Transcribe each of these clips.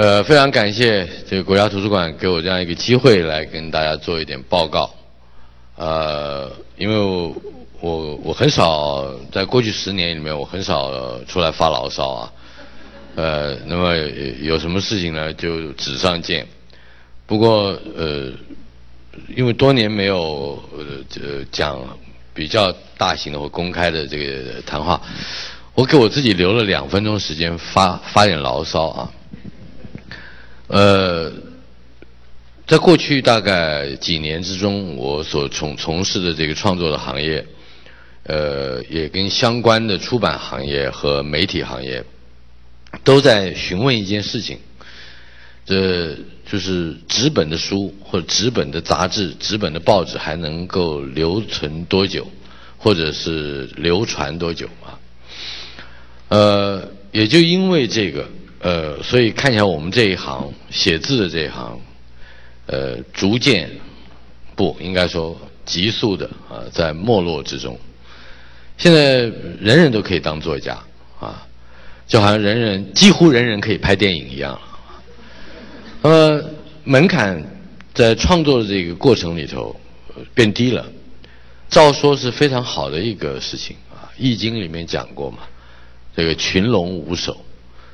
呃，非常感谢这个国家图书馆给我这样一个机会来跟大家做一点报告。呃，因为我我我很少在过去十年里面，我很少出来发牢骚啊。呃，那么有什么事情呢，就纸上见。不过呃，因为多年没有呃讲比较大型的或公开的这个谈话，我给我自己留了两分钟时间发发点牢骚啊。呃，在过去大概几年之中，我所从从事的这个创作的行业，呃，也跟相关的出版行业和媒体行业，都在询问一件事情，这就是纸本的书或者纸本的杂志、纸本的报纸还能够留存多久，或者是流传多久啊？呃，也就因为这个。呃，所以看起来我们这一行写字的这一行，呃，逐渐不应该说急速的啊，在没落之中。现在人人都可以当作家啊，就好像人人几乎人人可以拍电影一样。那么门槛在创作的这个过程里头变低了，照说是非常好的一个事情啊，《易经》里面讲过嘛，这个群龙无首。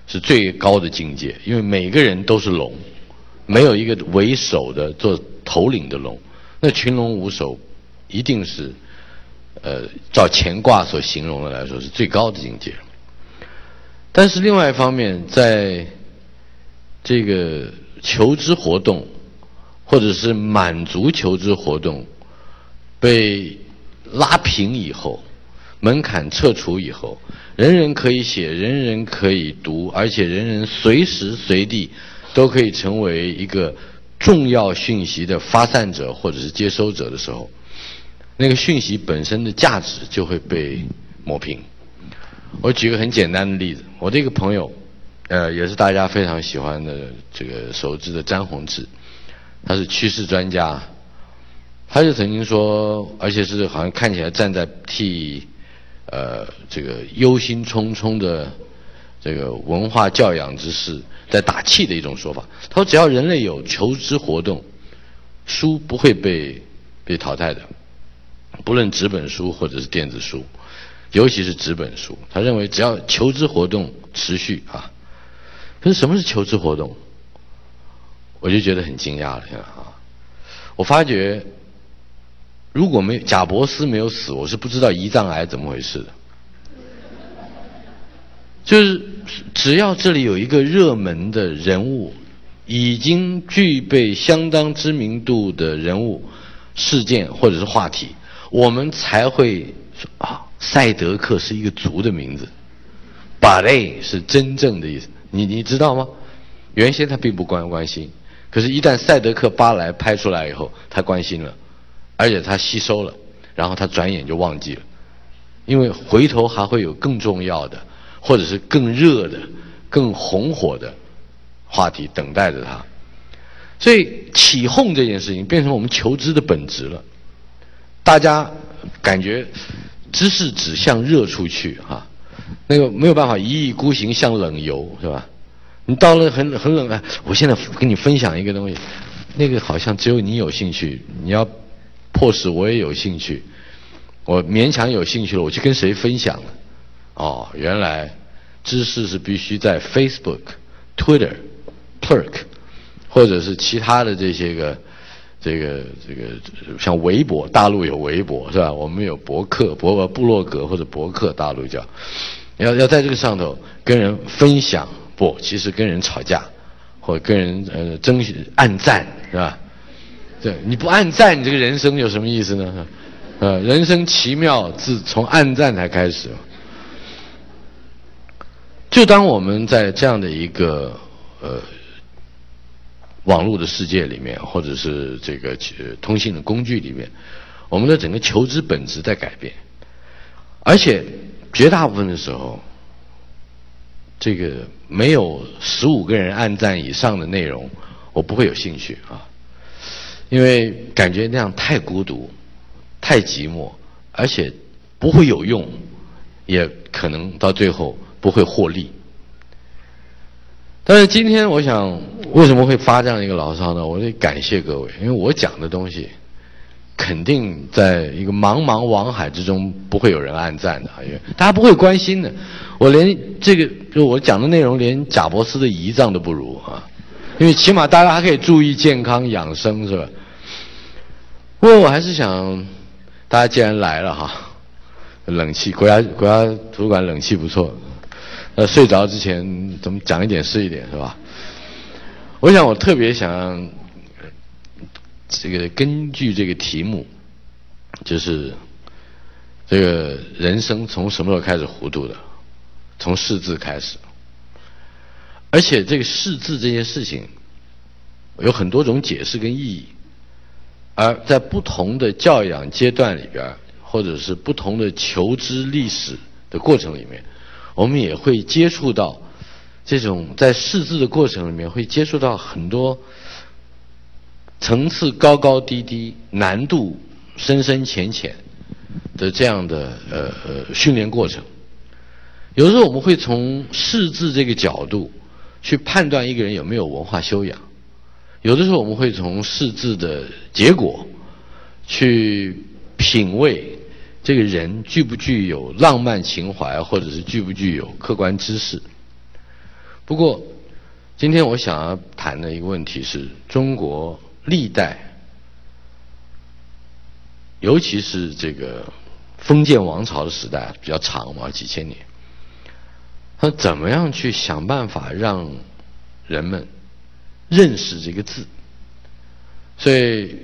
是最高的境界，因为每个人都是龙，没有一个为首的做头领的龙，那群龙无首，一定是，呃，照乾卦所形容的来说是最高的境界。但是另外一方面，在这个求知活动，或者是满足求知活动被拉平以后。门槛撤除以后，人人可以写，人人可以读，而且人人随时随地都可以成为一个重要讯息的发散者或者是接收者的时候，那个讯息本身的价值就会被抹平。我举个很简单的例子，我的一个朋友，呃，也是大家非常喜欢的这个熟知的詹宏志，他是趋势专家，他就曾经说，而且是好像看起来站在替。呃，这个忧心忡忡的这个文化教养之士在打气的一种说法。他说：“只要人类有求知活动，书不会被被淘汰的，不论纸本书或者是电子书，尤其是纸本书。他认为只要求知活动持续啊，可是什么是求知活动？我就觉得很惊讶了，啊，我发觉。”如果没贾伯斯没有死，我是不知道胰脏癌怎么回事的。就是只要这里有一个热门的人物，已经具备相当知名度的人物、事件或者是话题，我们才会说啊，赛德克是一个族的名字，巴雷是真正的意思。你你知道吗？原先他并不关关心，可是，一旦赛德克巴莱拍出来以后，他关心了。而且他吸收了，然后他转眼就忘记了，因为回头还会有更重要的，或者是更热的、更红火的话题等待着他。所以起哄这件事情变成我们求知的本质了。大家感觉知识指向热出去哈，那个没有办法一意孤行向冷游是吧？你到了很很冷啊，我现在跟你分享一个东西，那个好像只有你有兴趣，你要。迫使我也有兴趣，我勉强有兴趣了，我去跟谁分享呢？哦，原来知识是必须在 Facebook、Twitter、Perk，或者是其他的这些个这个这个像微博，大陆有微博是吧？我们有博客、博布洛格或者博客，大陆叫要要在这个上头跟人分享，不，其实跟人吵架或跟人呃争暗赞是吧？对，你不暗赞，你这个人生有什么意思呢？呃，人生奇妙，自从暗赞才开始。就当我们在这样的一个呃网络的世界里面，或者是这个通信的工具里面，我们的整个求知本质在改变，而且绝大部分的时候，这个没有十五个人暗赞以上的内容，我不会有兴趣啊。因为感觉那样太孤独、太寂寞，而且不会有用，也可能到最后不会获利。但是今天我想，为什么会发这样一个牢骚呢？我得感谢各位，因为我讲的东西，肯定在一个茫茫网海之中不会有人暗赞的，因为大家不会关心的。我连这个就我讲的内容，连贾伯斯的胰脏都不如啊，因为起码大家还可以注意健康养生，是吧？不过我还是想，大家既然来了哈，冷气国家国家图书馆冷气不错。那，睡着之前怎么讲一点是一点，是吧？我想我特别想，这个根据这个题目，就是这个人生从什么时候开始糊涂的？从识字开始。而且这个识字这件事情，有很多种解释跟意义，而在不同的教养阶段里边，或者是不同的求知历史的过程里面。我们也会接触到这种在识字的过程里面，会接触到很多层次高高低低、难度深深浅浅的这样的呃训练过程。有时候我们会从识字这个角度去判断一个人有没有文化修养；有的时候我们会从识字的结果去品味。这个人具不具有浪漫情怀，或者是具不具有客观知识？不过，今天我想要谈的一个问题是中国历代，尤其是这个封建王朝的时代比较长嘛，几千年，他怎么样去想办法让人们认识这个字？所以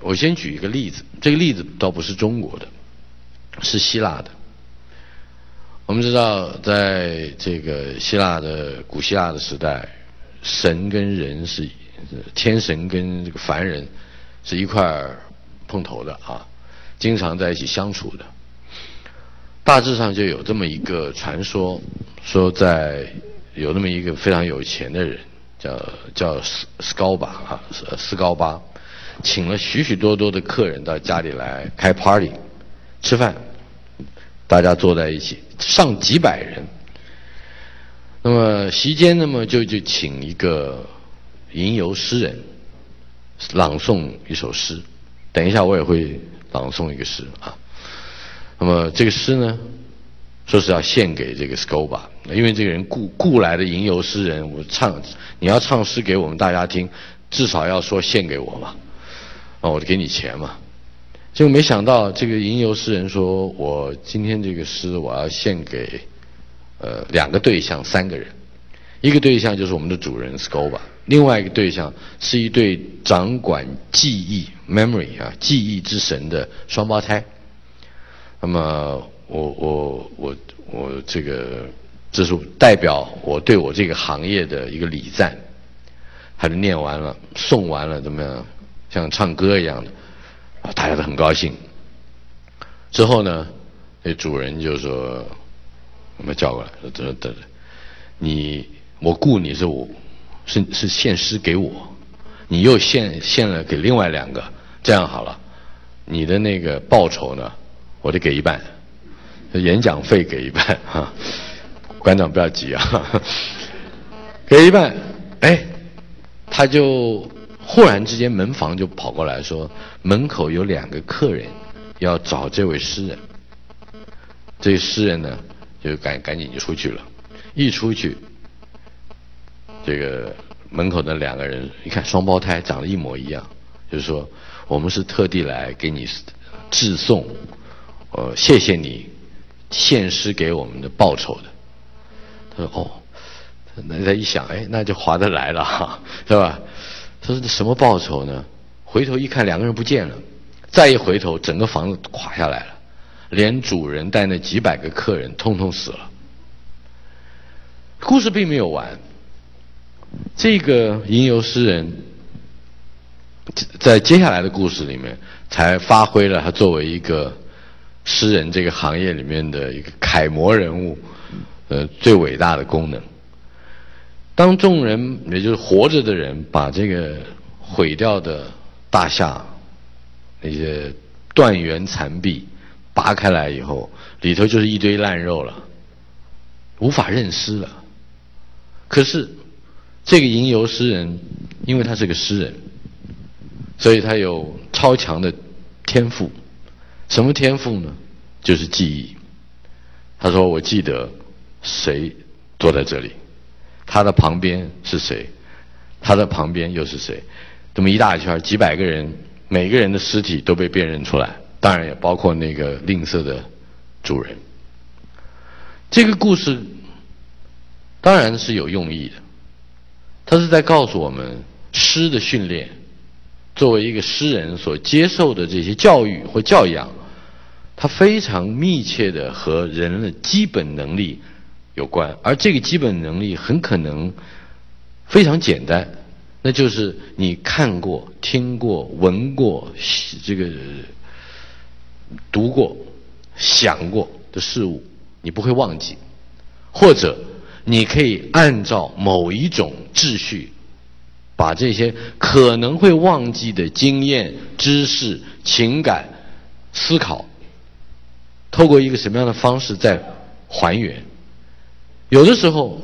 我先举一个例子，这个例子倒不是中国的。是希腊的。我们知道，在这个希腊的古希腊的时代，神跟人是天神跟这个凡人是一块碰头的啊，经常在一起相处的。大致上就有这么一个传说，说在有那么一个非常有钱的人，叫叫斯斯高巴啊，斯斯高巴，请了许许多多的客人到家里来开 party 吃饭。大家坐在一起，上几百人。那么席间，那么就就请一个吟游诗人朗诵一首诗。等一下，我也会朗诵一个诗啊。那么这个诗呢，说是要献给这个 Scoba，因为这个人雇雇来的吟游诗人，我唱你要唱诗给我们大家听，至少要说献给我嘛，啊，我就给你钱嘛。结果没想到，这个吟游诗人说：“我今天这个诗我要献给呃两个对象，三个人。一个对象就是我们的主人 Scoba，另外一个对象是一对掌管记忆 memory 啊记忆之神的双胞胎。那么我我我我这个这是代表我对我这个行业的一个礼赞。他就念完了，诵完了，怎么样？像唱歌一样的。”啊大家都很高兴。之后呢，那主人就说：“我们叫过来，说等等，你我雇你是我，是是献诗给我，你又献献了给另外两个，这样好了，你的那个报酬呢，我得给一半，演讲费给一半哈。馆长不要急啊，给一半，哎，他就。”忽然之间，门房就跑过来说：“门口有两个客人要找这位诗人。”这诗人呢，就赶赶紧就出去了。一出去，这个门口的两个人一看，双胞胎长得一模一样，就是说：“我们是特地来给你致送，呃，谢谢你献诗给我们的报酬的。”说：“哦，那他一想，哎，那就划得来了哈，是吧？”他说：“什么报酬呢？”回头一看，两个人不见了。再一回头，整个房子垮下来了，连主人带那几百个客人通通死了。故事并没有完。这个吟游诗人，在接下来的故事里面，才发挥了他作为一个诗人这个行业里面的一个楷模人物，呃，最伟大的功能。当众人，也就是活着的人，把这个毁掉的大厦那些断垣残壁拔开来以后，里头就是一堆烂肉了，无法认尸了。可是这个吟游诗人，因为他是个诗人，所以他有超强的天赋。什么天赋呢？就是记忆。他说：“我记得谁坐在这里，他的旁边是谁，他的旁边又是谁？这么一大圈，几百个人，每个人的尸体都被辨认出来，当然也包括那个吝啬的主人。这个故事当然是有用意的，他是在告诉我们诗的训练，作为一个诗人所接受的这些教育或教养。”它非常密切的和人的基本能力有关，而这个基本能力很可能非常简单，那就是你看过、听过、闻过、这个读过、想过的事物，你不会忘记，或者你可以按照某一种秩序，把这些可能会忘记的经验、知识、情感、思考。透过一个什么样的方式在还原？有的时候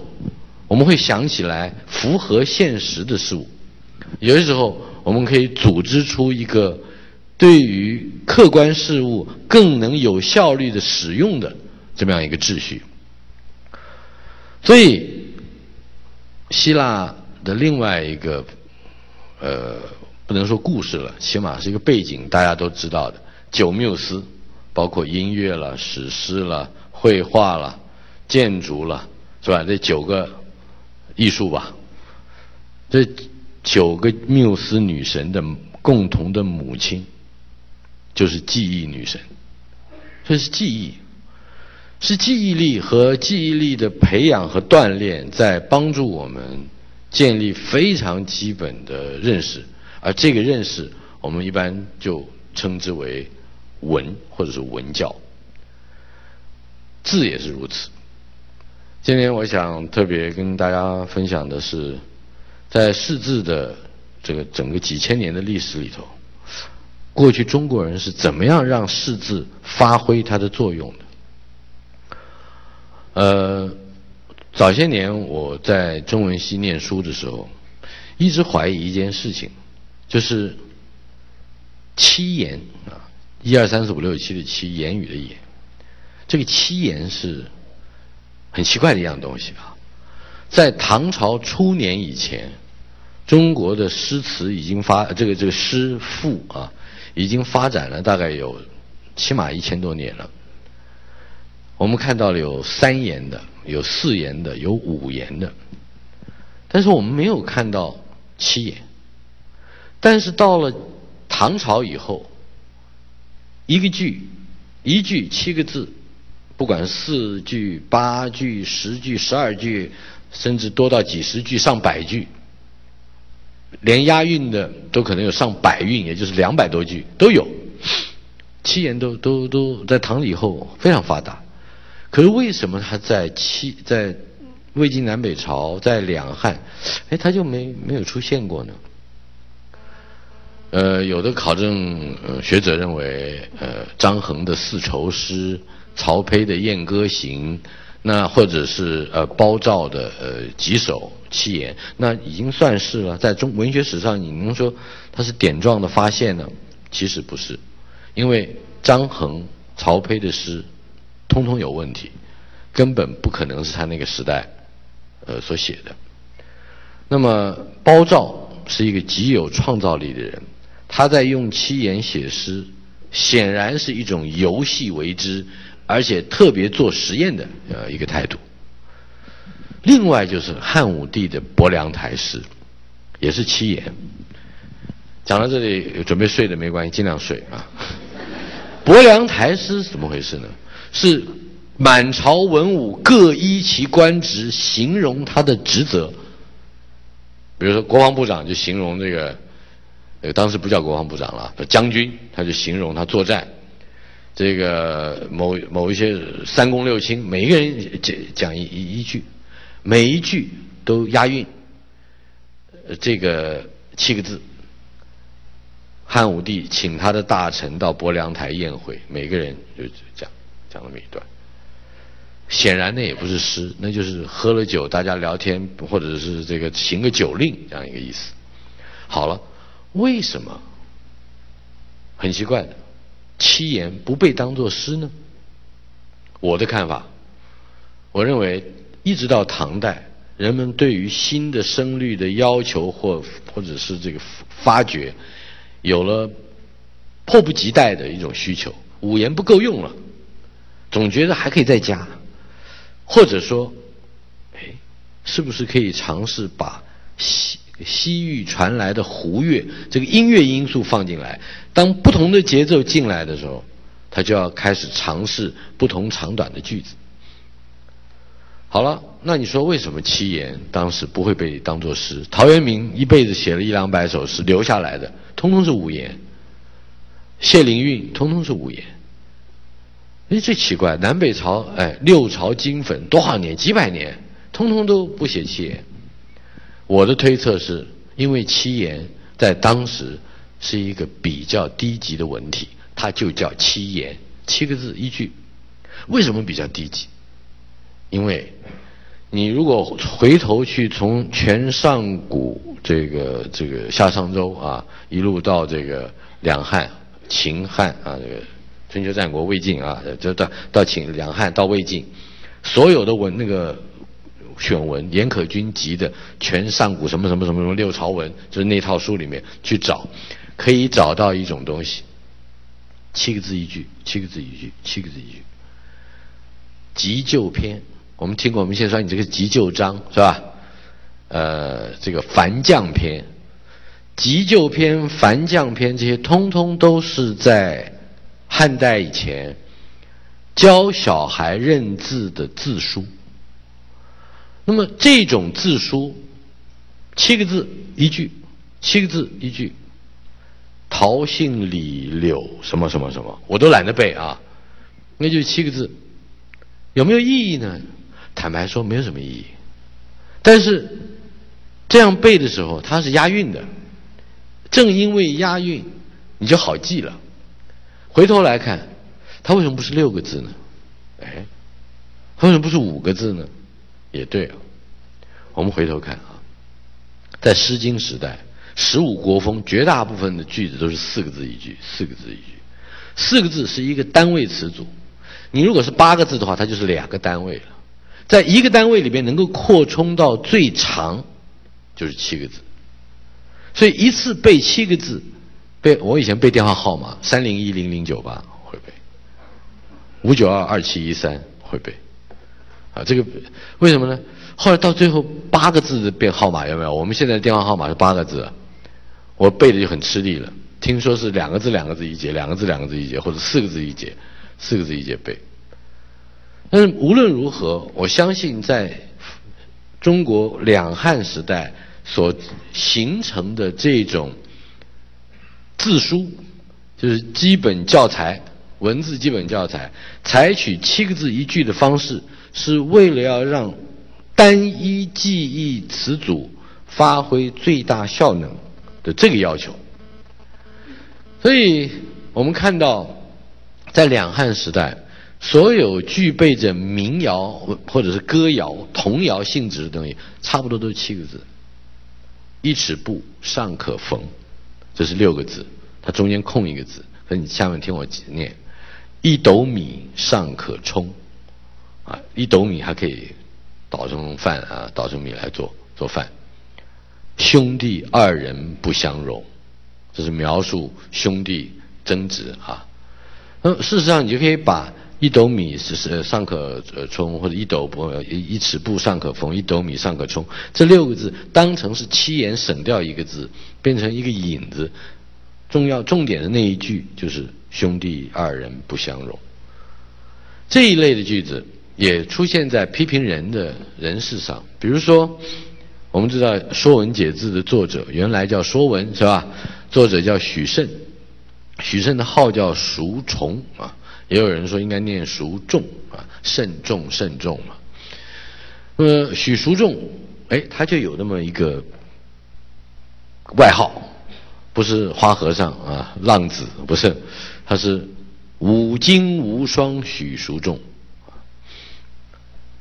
我们会想起来符合现实的事物，有的时候我们可以组织出一个对于客观事物更能有效率的使用的这么样一个秩序。所以，希腊的另外一个呃，不能说故事了，起码是一个背景，大家都知道的九缪斯。包括音乐了、史诗了、绘画了、建筑了，是吧？这九个艺术吧，这九个缪斯女神的共同的母亲，就是记忆女神。这是记忆，是记忆力和记忆力的培养和锻炼，在帮助我们建立非常基本的认识，而这个认识，我们一般就称之为。文或者是文教，字也是如此。今天我想特别跟大家分享的是，在世字的这个整个几千年的历史里头，过去中国人是怎么样让世字发挥它的作用的？呃，早些年我在中文系念书的时候，一直怀疑一件事情，就是七言啊。一二三四五六七的七，言语的言，这个七言是很奇怪的一样东西啊。在唐朝初年以前，中国的诗词已经发这个这个诗赋啊，已经发展了大概有起码一千多年了。我们看到了有三言的，有四言的，有五言的，但是我们没有看到七言。但是到了唐朝以后。一个句，一句七个字，不管四句、八句、十句、十二句，甚至多到几十句、上百句，连押韵的都可能有上百韵，也就是两百多句都有。七言都都都在唐以后非常发达，可是为什么他在七在魏晋南北朝在两汉，哎，他就没没有出现过呢？呃，有的考证学者认为，呃，张衡的四愁诗，曹丕的燕歌行，那或者是呃包兆的呃几首七言，那已经算是了。在中文学史上，你能说它是点状的发现呢？其实不是，因为张衡、曹丕的诗，通通有问题，根本不可能是他那个时代呃所写的。那么包兆是一个极有创造力的人。他在用七言写诗，显然是一种游戏为之，而且特别做实验的呃一个态度。另外就是汉武帝的伯良台诗，也是七言。讲到这里，准备睡的没关系，尽量睡啊。伯良台诗怎么回事呢？是满朝文武各依其官职形容他的职责。比如说国防部长就形容这个。呃，当时不叫国防部长了，叫将军，他就形容他作战。这个某某一些三公六卿，每一个人讲讲一一句，每一句都押韵。这个七个字，汉武帝请他的大臣到伯良台宴会，每个人就讲讲那么一段。显然那也不是诗，那就是喝了酒大家聊天，或者是这个行个酒令这样一个意思。好了，为什么很奇怪的七言不被当作诗呢？我的看法，我认为一直到唐代，人们对于新的声律的要求或或者是这个发掘，有了迫不及待的一种需求，五言不够用了，总觉得还可以再加。或者说，哎，是不是可以尝试把西域传来的胡乐这个音乐因素放进来？当不同的节奏进来的时候，他就要开始尝试不同长短的句子。好了，那你说为什么七言当时不会被当作诗？陶渊明一辈子写了一两百首诗，留下来的通通是五言。谢灵运通通是五言。哎，最奇怪，南北朝，哎，六朝金粉多少年，几百年，通通都不写七言。我的推测是，因为七言在当时是一个比较低级的文体，它就叫七言，七个字一句。为什么比较低级？因为，你如果回头去从全上古这个这个夏商周啊，一路到这个两汉、秦汉啊这个。春秋战国魏晋啊，这到到秦两汉到魏晋，所有的文那个选文，严可君集的全上古什么什么什么什么六朝文，就是那套书里面去找，可以找到一种东西，七个字一句，七个字一句，七个字一句。急救篇，我们听过，我们先说你这个急救章是吧？呃，这个凡将篇、急救篇、凡将篇这些，通通都是在。汉代以前教小孩认字的字书，那么这种字书七个字一句，七个字一句，桃杏李柳什么什么什么，我都懒得背啊，那就七个字，有没有意义呢？坦白说，没有什么意义。但是这样背的时候，它是押韵的，正因为押韵，你就好记了。回头来看，它为什么不是六个字呢？哎，它为什么不是五个字呢？也对啊。我们回头看啊，在《诗经》时代，十五国风绝大部分的句子都是四个字一句，四个字一句。四个字是一个单位词组，你如果是八个字的话，它就是两个单位了。在一个单位里边能够扩充到最长，就是七个字。所以一次背七个字。背我以前背电话号码三零一零零九八会背，五九二二七一三会背，啊，这个为什么呢？后来到最后八个字的变号码有没有？我们现在的电话号码是八个字，我背的就很吃力了。听说是两个字两个字一节，两个字两个字一节，或者四个字一节，四个字一节背。但是无论如何，我相信在中国两汉时代所形成的这种。字书就是基本教材，文字基本教材，采取七个字一句的方式，是为了要让单一记忆词组发挥最大效能的这个要求。所以我们看到，在两汉时代，所有具备着民谣或者是歌谣、童谣性质的东西，差不多都是七个字：一尺布尚可缝。这是六个字，它中间空一个字。所以你下面听我念：一斗米尚可充，啊，一斗米还可以捣成饭啊，捣成米来做做饭。兄弟二人不相容，这是描述兄弟争执啊。那事实上，你就可以把一斗米是是尚可充，或者一斗布一尺布尚可缝，一斗米尚可充，这六个字当成是七言省掉一个字。变成一个引子，重要重点的那一句就是“兄弟二人不相容”。这一类的句子也出现在批评人的人事上，比如说，我们知道《说文解字》的作者原来叫说文是吧？作者叫许慎，许慎的号叫叔崇啊，也有人说应该念叔仲啊，慎重慎重嘛。那么许叔仲，哎，他就有那么一个。外号不是花和尚啊，浪子不是，他是五经无双许叔仲。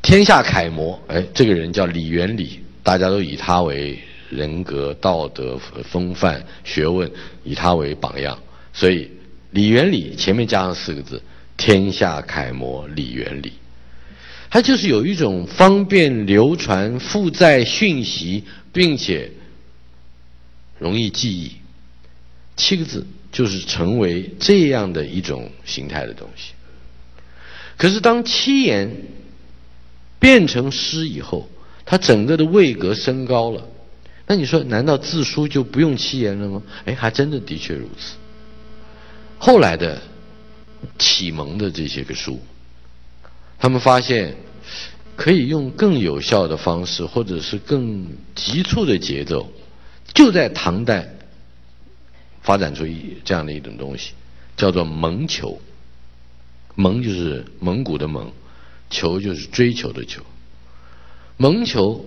天下楷模，哎，这个人叫李元礼，大家都以他为人格、道德、风范、学问，以他为榜样，所以李元礼前面加上四个字：天下楷模李元礼。他就是有一种方便流传、负载讯息，并且容易记忆。七个字就是成为这样的一种形态的东西。可是当七言变成诗以后，它整个的位格升高了。那你说，难道字书就不用七言了吗？哎，还真的的确如此。后来的启蒙的这些个书。他们发现可以用更有效的方式，或者是更急促的节奏，就在唐代发展出一这样的一种东西，叫做蒙求。蒙就是蒙古的蒙，求就是追求的求。蒙求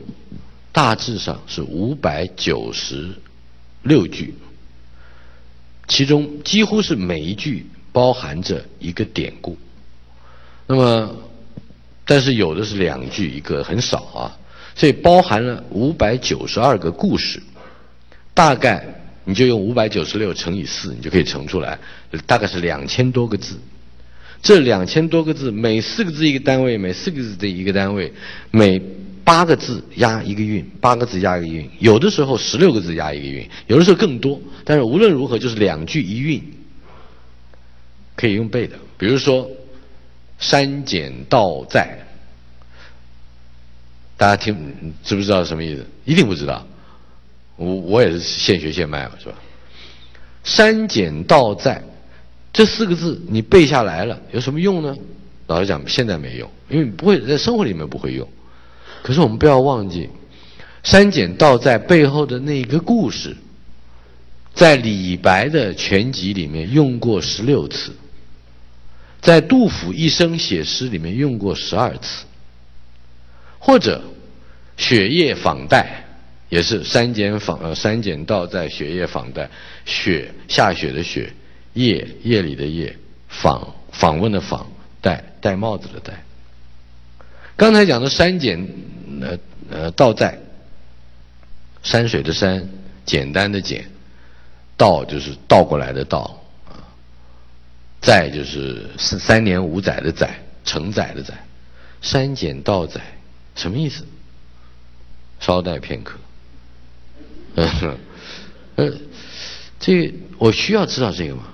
大致上是五百九十六句，其中几乎是每一句包含着一个典故。那么但是有的是两句一个，很少啊，所以包含了五百九十二个故事，大概你就用五百九十六乘以四，你就可以乘出来，大概是两千多个字。这两千多个字，每四个字一个单位，每四个字的一个单位，每八个字押一个韵，八个字押一个韵，有的时候十六个字押一个韵，有的时候更多。但是无论如何，就是两句一韵，可以用背的。比如说。删减道在，大家听知不知道什么意思？一定不知道。我我也是现学现卖嘛，是吧？删减道在这四个字你背下来了，有什么用呢？老实讲，现在没用，因为你不会在生活里面不会用。可是我们不要忘记，删减倒在背后的那个故事，在李白的全集里面用过十六次。在杜甫一生写诗里面用过十二次，或者雪夜访戴也是删减访呃删减到在雪夜访戴雪下雪的雪夜夜里的夜访访问的访戴戴帽子的戴。刚才讲的删减呃呃倒在山水的山简单的简倒就是倒过来的倒啊。载就是三三年五载的载，承载的载，删减倒载，什么意思？稍待片刻。呃，这我需要知道这个吗？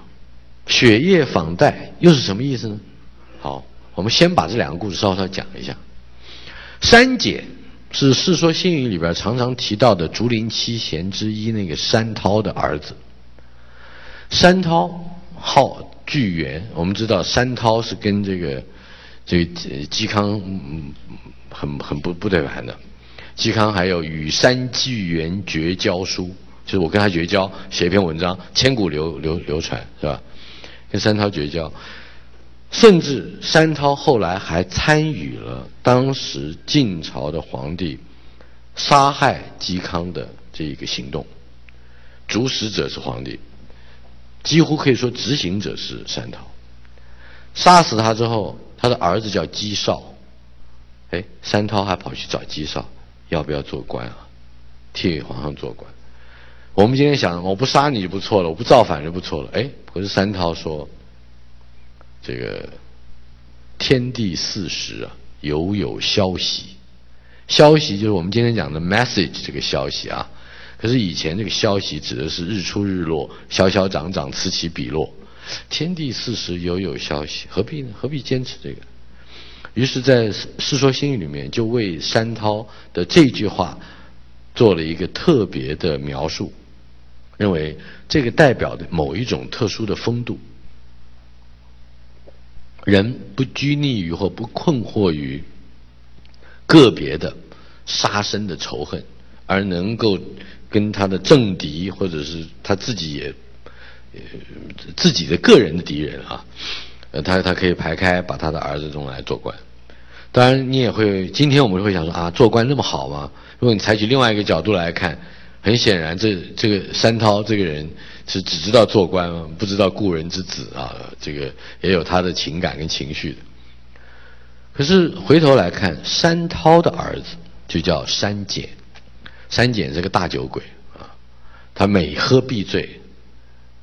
雪夜访戴又是什么意思呢？好，我们先把这两个故事稍稍讲一下。三姐是《世说新语》里边常常提到的竹林七贤之一那个山涛的儿子。山涛号。巨源，我们知道山涛是跟这个这个嵇康嗯很很不不对盘的。嵇康还有与山巨源绝交书，就是我跟他绝交，写一篇文章，千古流流流传，是吧？跟山涛绝交，甚至山涛后来还参与了当时晋朝的皇帝杀害嵇康的这一个行动，主使者是皇帝。几乎可以说，执行者是山涛。杀死他之后，他的儿子叫嵇绍。哎，山涛还跑去找嵇绍，要不要做官啊？替皇上做官。我们今天想，我不杀你就不错了，我不造反就不错了。哎，可是山涛说：“这个天地四时啊，犹有消息。消息就是我们今天讲的 message 这个消息啊。”可是以前这个消息指的是日出日落，消消长长，此起彼落。天地四时，犹有消息，何必呢？何必坚持这个？于是，在《世说新语》里面，就为山涛的这句话做了一个特别的描述，认为这个代表的某一种特殊的风度。人不拘泥于或不困惑于个别的杀生的仇恨，而能够。跟他的政敌，或者是他自己也，自己的个人的敌人啊，他他可以排开，把他的儿子中来做官。当然，你也会，今天我们会想说啊，做官那么好吗？如果你采取另外一个角度来看，很显然，这这个山涛这个人是只知道做官，不知道故人之子啊，这个也有他的情感跟情绪的。可是回头来看，山涛的儿子就叫山简，山简是个大酒鬼啊，他每喝必醉，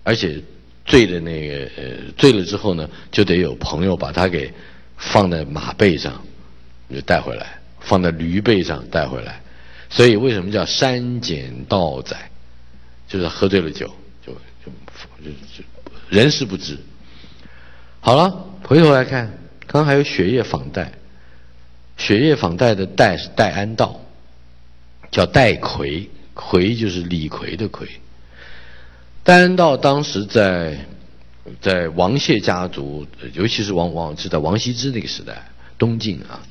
而且醉的那个呃醉了之后呢，就得有朋友把他给放在马背上，就带回来，放在驴背上带回来，所以为什么叫山简道载，就是喝醉了酒就就就人事不知。好了，回头来看。刚刚还有血液访戴，血液访戴的戴是戴安道，叫戴逵，逵就是李逵的逵。戴安道当时在在王谢家族，尤其是王王是在王羲之那个时代，东晋啊，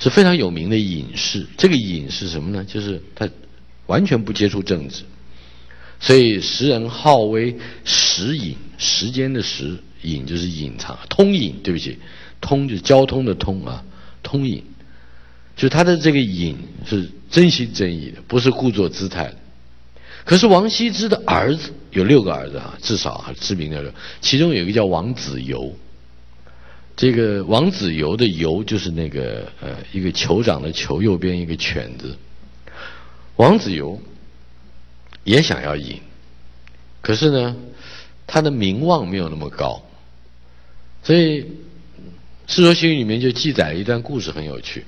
是非常有名的隐士。这个隐是什么呢？就是他完全不接触政治，所以时人号为时隐，时间的时隐就是隐藏，通隐。对不起。通就是交通的通啊，通隐，就他的这个隐是真心真意的，不是故作姿态的。可是王羲之的儿子有六个儿子啊，至少啊知名的，其中有一个叫王子猷。这个王子猷的猷就是那个呃一个酋长的酋，右边一个犬字。王子猷也想要赢，可是呢，他的名望没有那么高，所以。《世说新语》里面就记载了一段故事，很有趣。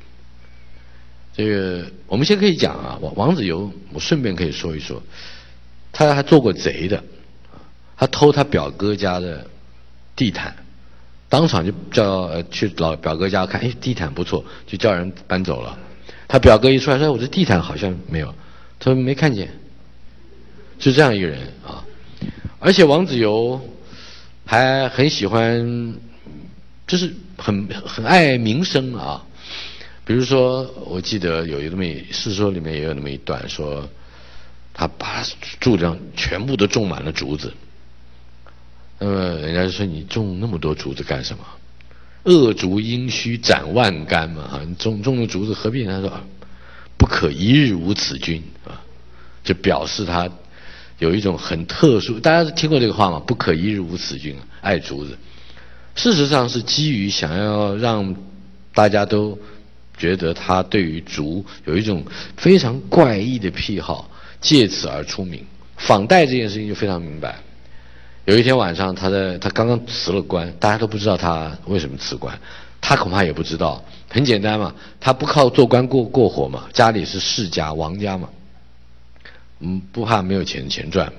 这个我们先可以讲啊，王王子猷，我顺便可以说一说，他还做过贼的，他偷他表哥家的地毯，当场就叫去老表哥家看，哎，地毯不错，就叫人搬走了。他表哥一出来说：“我这地毯好像没有。”他说：“没看见。”是这样一个人啊，而且王子猷还很喜欢。就是很很爱名声啊，比如说，我记得有一那么诗说里面也有那么一段说，他把柱子上全部都种满了竹子，那么人家就说你种那么多竹子干什么？恶竹应须斩万竿嘛，哈，你种种的竹子何必？他说不可一日无此君啊，就表示他有一种很特殊。大家听过这个话吗？不可一日无此君，爱竹子。事实上是基于想要让大家都觉得他对于竹有一种非常怪异的癖好，借此而出名。访戴这件事情就非常明白。有一天晚上，他在他刚刚辞了官，大家都不知道他为什么辞官，他恐怕也不知道。很简单嘛，他不靠做官过过活嘛，家里是世家王家嘛，嗯，不怕没有钱钱赚嘛。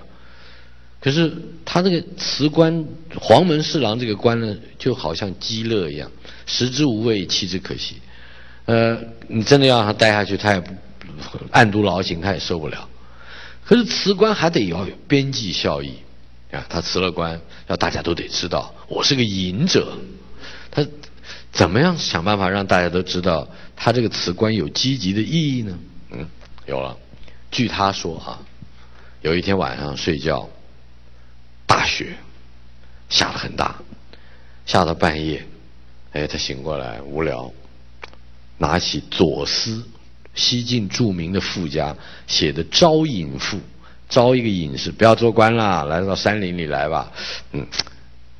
可是他这个辞官黄门侍郎这个官呢，就好像鸡肋一样，食之无味，弃之可惜。呃，你真的要让他待下去，他也不暗度劳形，他也受不了。可是辞官还得要有边际效益啊，他辞了官，要大家都得知道我是个隐者。他怎么样想办法让大家都知道他这个辞官有积极的意义呢？嗯，有了。据他说哈，有一天晚上睡觉。大雪下的很大，下到半夜，哎，他醒过来无聊，拿起左思，西晋著名的富家写的《招隐赋》，招一个隐士，不要做官啦，来到山林里来吧。嗯，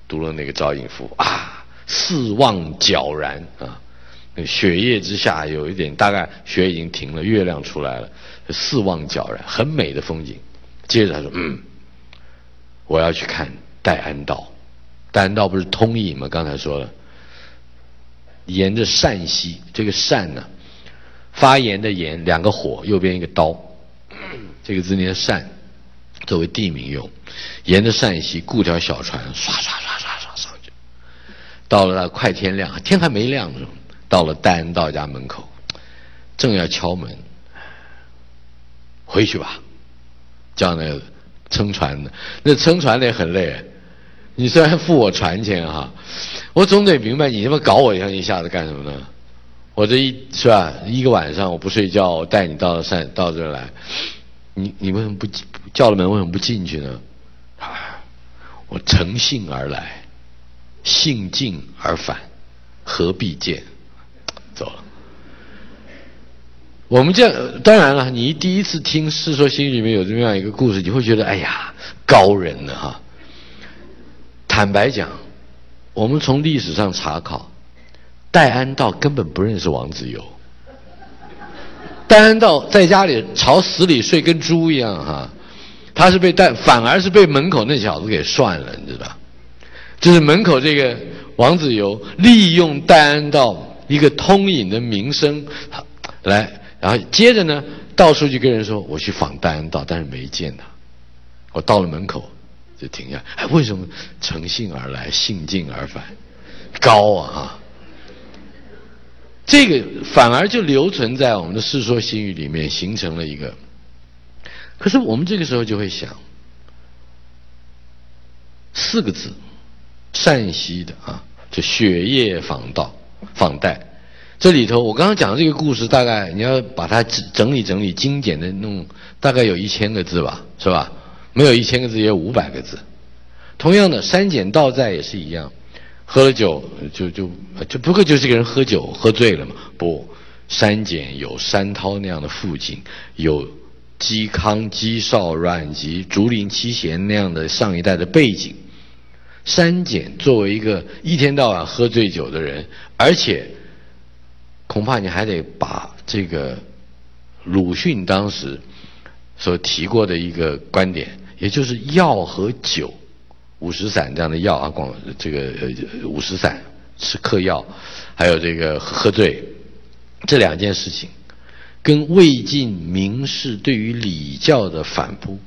读了那个《招隐赋》，啊，四望皎然啊，那雪夜之下有一点，大概雪已经停了，月亮出来了，四望皎然，很美的风景。接着他说，嗯。我要去看戴安道，戴安道不是通隐吗？刚才说了，沿着善溪，这个善呢，发言的言，两个火，右边一个刀，这个字念善，作为地名用。沿着善溪，雇条小船，刷刷刷刷刷上去。到了快天亮，天还没亮呢，到了戴安道家门口，正要敲门，回去吧，叫那个。撑船的，那撑船的也很累。你虽然付我船钱哈，我总得明白你他妈搞我一下一下子干什么呢？我这一是吧，一个晚上我不睡觉，我带你到山到这来，你你为什么不叫了门为什么不进去呢？啊，我乘兴而来，兴尽而返，何必见？走了。我们这样，当然了，你第一次听《世说新语》里面有这么样一个故事，你会觉得哎呀，高人呢哈。坦白讲，我们从历史上查考，戴安道根本不认识王子猷。戴安道在家里朝死里睡，跟猪一样哈。他是被戴，反而是被门口那小子给涮了，你知道？就是门口这个王子猷利用戴安道一个通隐的名声，来，然后接着呢，到处去跟人说我去访戴安道，但是没见他。我到了门口就停下，哎，为什么乘兴而来，兴尽而返？高啊！这个反而就留存在我们的《世说新语》里面，形成了一个。可是我们这个时候就会想，四个字，陕西的啊，就雪夜访道访戴。这里头我刚刚讲的这个故事，大概你要把它整理整理，精简的弄，大概有一千个字吧，是吧？没有一千个字，也有五百个字。同样的，删减倒债也是一样。喝了酒就就就不过就是个人喝酒喝醉了嘛？不，删减有山涛那样的父亲，有嵇康、嵇绍、阮籍、竹林七贤那样的上一代的背景。删减作为一个一天到晚喝醉酒的人，而且恐怕你还得把这个鲁迅当时所提过的一个观点，也就是药和酒。五石散这样的药啊，广这个五石散吃嗑药，还有这个喝醉，这两件事情，跟魏晋名士对于礼教的反扑，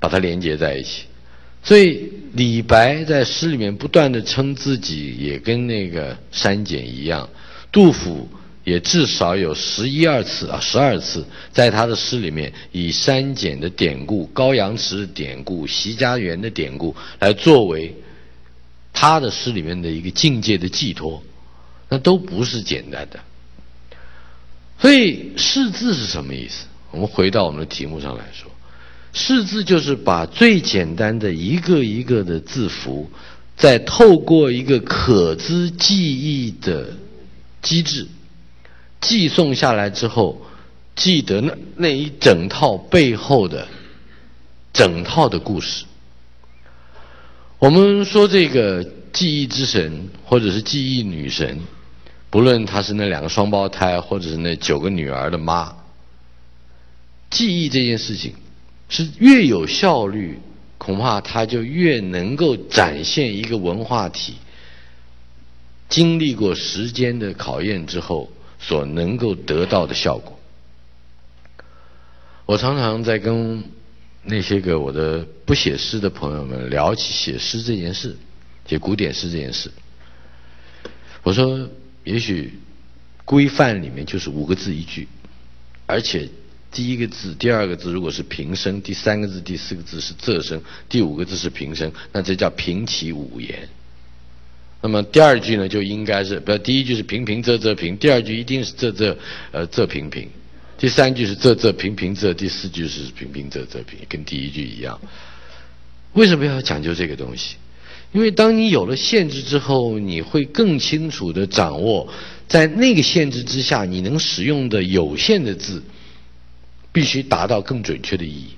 把它连接在一起。所以李白在诗里面不断的称自己，也跟那个删减一样。杜甫。也至少有十一二次啊，十二次，在他的诗里面以删减的典故、高阳池的典故、习家园的典故来作为他的诗里面的一个境界的寄托，那都不是简单的。所以识字是什么意思？我们回到我们的题目上来说，识字就是把最简单的一个一个的字符，再透过一个可资记忆的机制。寄送下来之后，记得那那一整套背后的整套的故事。我们说这个记忆之神，或者是记忆女神，不论她是那两个双胞胎，或者是那九个女儿的妈，记忆这件事情是越有效率，恐怕它就越能够展现一个文化体经历过时间的考验之后。所能够得到的效果，我常常在跟那些个我的不写诗的朋友们聊起写诗这件事，写古典诗这件事。我说，也许规范里面就是五个字一句，而且第一个字、第二个字如果是平声，第三个字、第四个字是仄声，第五个字是平声，那这叫平齐五言。那么第二句呢，就应该是，不，第一句是平平仄仄平，第二句一定是仄仄呃仄平平，第三句是仄仄平平仄，第四句是平平仄仄平，跟第一句一样。为什么要讲究这个东西？因为当你有了限制之后，你会更清楚的掌握，在那个限制之下，你能使用的有限的字，必须达到更准确的意义。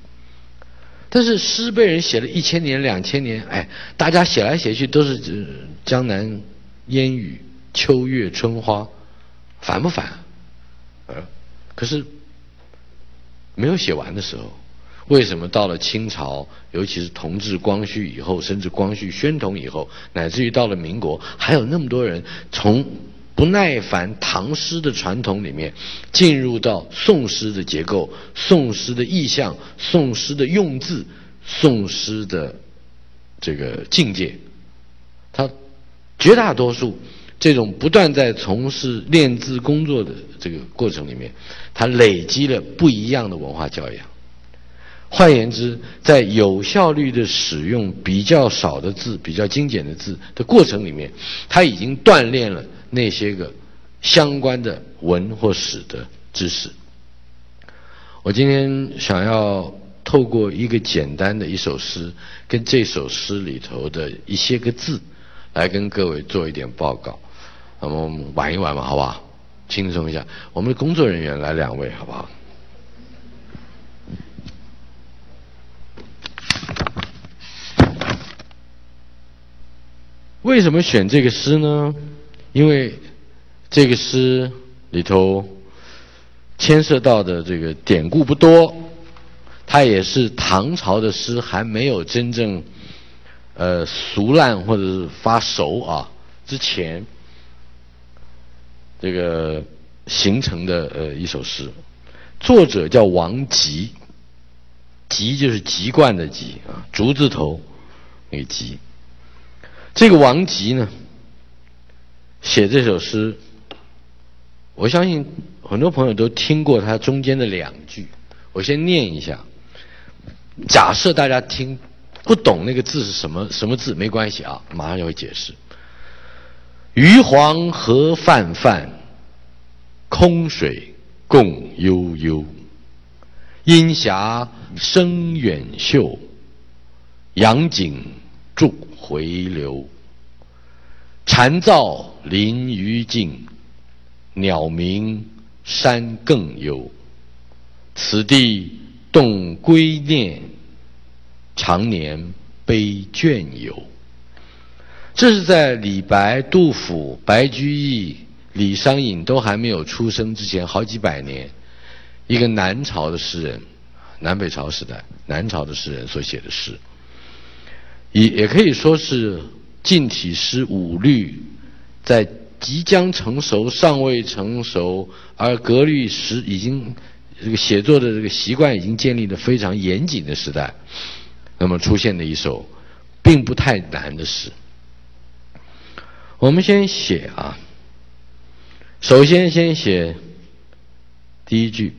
但是诗被人写了一千年、两千年，哎，大家写来写去都是江南烟雨、秋月春花，烦不烦？呃，可是没有写完的时候，为什么到了清朝，尤其是同治、光绪以后，甚至光绪、宣统以后，乃至于到了民国，还有那么多人从？不耐烦唐诗的传统里面，进入到宋诗的结构、宋诗的意象、宋诗的用字、宋诗的这个境界，他绝大多数这种不断在从事练字工作的这个过程里面，他累积了不一样的文化教养。换言之，在有效率的使用比较少的字、比较精简的字的过程里面，他已经锻炼了。那些个相关的文或史的知识，我今天想要透过一个简单的一首诗，跟这首诗里头的一些个字，来跟各位做一点报告。那么我们玩一玩嘛，好不好？轻松一下。我们的工作人员来两位，好不好？为什么选这个诗呢？因为这个诗里头牵涉到的这个典故不多，它也是唐朝的诗还没有真正呃俗烂或者是发熟啊之前，这个形成的呃一首诗，作者叫王吉，吉就是籍贯的籍啊，竹字头那个吉。这个王吉呢，写这首诗，我相信很多朋友都听过他中间的两句，我先念一下。假设大家听不懂那个字是什么什么字，没关系啊，马上就会解释。鱼黄河泛泛，空水共悠悠。阴霞生远秀，阳景驻回流。蝉噪林愈静，鸟鸣山更幽。此地动归念，常年悲倦游。这是在李白、杜甫、白居易、李商隐都还没有出生之前，好几百年，一个南朝的诗人，南北朝时代南朝的诗人所写的诗，也也可以说是。近体诗五律，在即将成熟、尚未成熟，而格律诗已经这个写作的这个习惯已经建立的非常严谨的时代，那么出现的一首并不太难的诗。我们先写啊，首先先写第一句，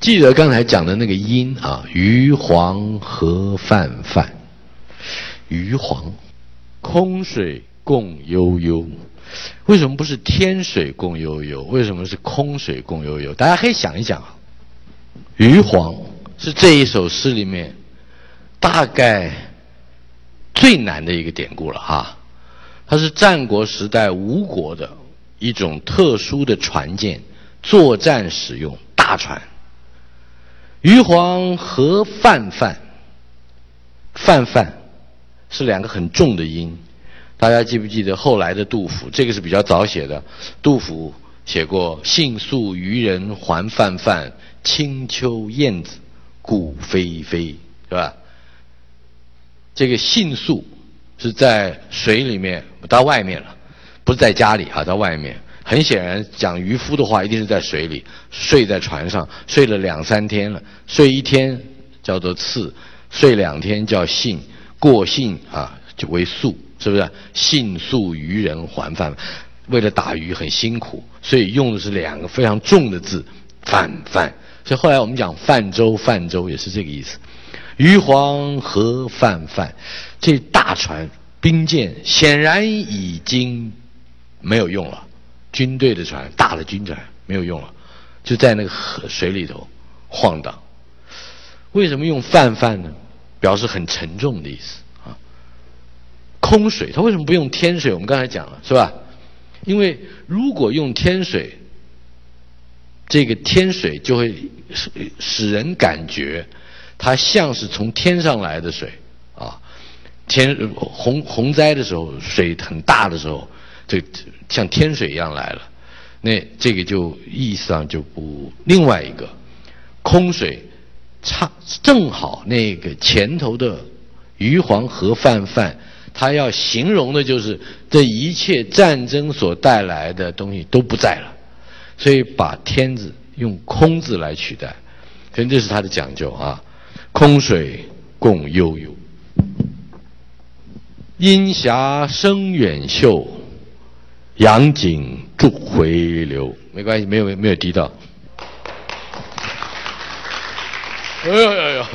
记得刚才讲的那个音啊，鱼黄河泛泛。鱼黄，空水共悠悠。为什么不是天水共悠悠？为什么是空水共悠悠？大家可以想一想啊。鱼黄是这一首诗里面大概最难的一个典故了哈。它是战国时代吴国的一种特殊的船舰，作战使用大船。鱼黄和泛泛，泛泛。是两个很重的音，大家记不记得后来的杜甫？这个是比较早写的。杜甫写过“信宿渔人还泛泛，清秋燕子鼓飞飞”，是吧？这个“信宿”是在水里面到外面了，不是在家里啊，在外面。很显然，讲渔夫的话，一定是在水里，睡在船上，睡了两三天了。睡一天叫做次，睡两天叫信。过信啊，就为宿，是不是？信宿渔人还泛，为了打鱼很辛苦，所以用的是两个非常重的字，泛泛。所以后来我们讲泛舟，泛舟也是这个意思。鱼黄河泛泛，这大船兵舰显然已经没有用了，军队的船，大的军船没有用了，就在那个河水里头晃荡。为什么用泛泛呢？表示很沉重的意思啊。空水，他为什么不用天水？我们刚才讲了，是吧？因为如果用天水，这个天水就会使使人感觉它像是从天上来的水啊。天洪洪灾的时候，水很大的时候，这像天水一样来了。那这个就意思上就不另外一个空水。差正好那个前头的鱼黄河泛泛，他要形容的就是这一切战争所带来的东西都不在了，所以把天字用空字来取代，所以这是他的讲究啊。空水共悠悠，阴霞生远秀，杨景驻回流。没关系，没有没有低到。哎呦呦呦，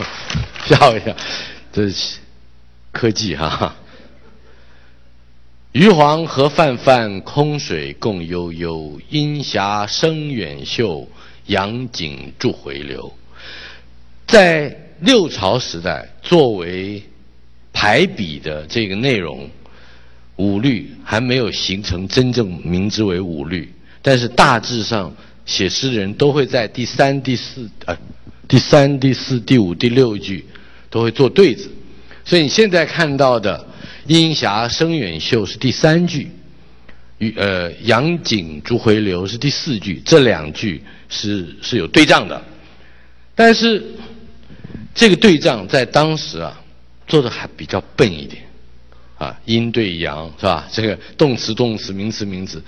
吓我一跳！这是科技哈。鱼黄河泛泛，空水共悠悠。阴霞生远秀，杨景驻回流。在六朝时代，作为排比的这个内容，五律还没有形成真正名之为五律，但是大致上写诗的人都会在第三、第四呃。第三、第四、第五、第六句都会做对子，所以你现在看到的“阴霞生远秀”是第三句，与呃杨景逐回流是第四句，这两句是是有对仗的，但是这个对仗在当时啊做的还比较笨一点。啊，阴对阳是吧？这个动词动词，名词名词，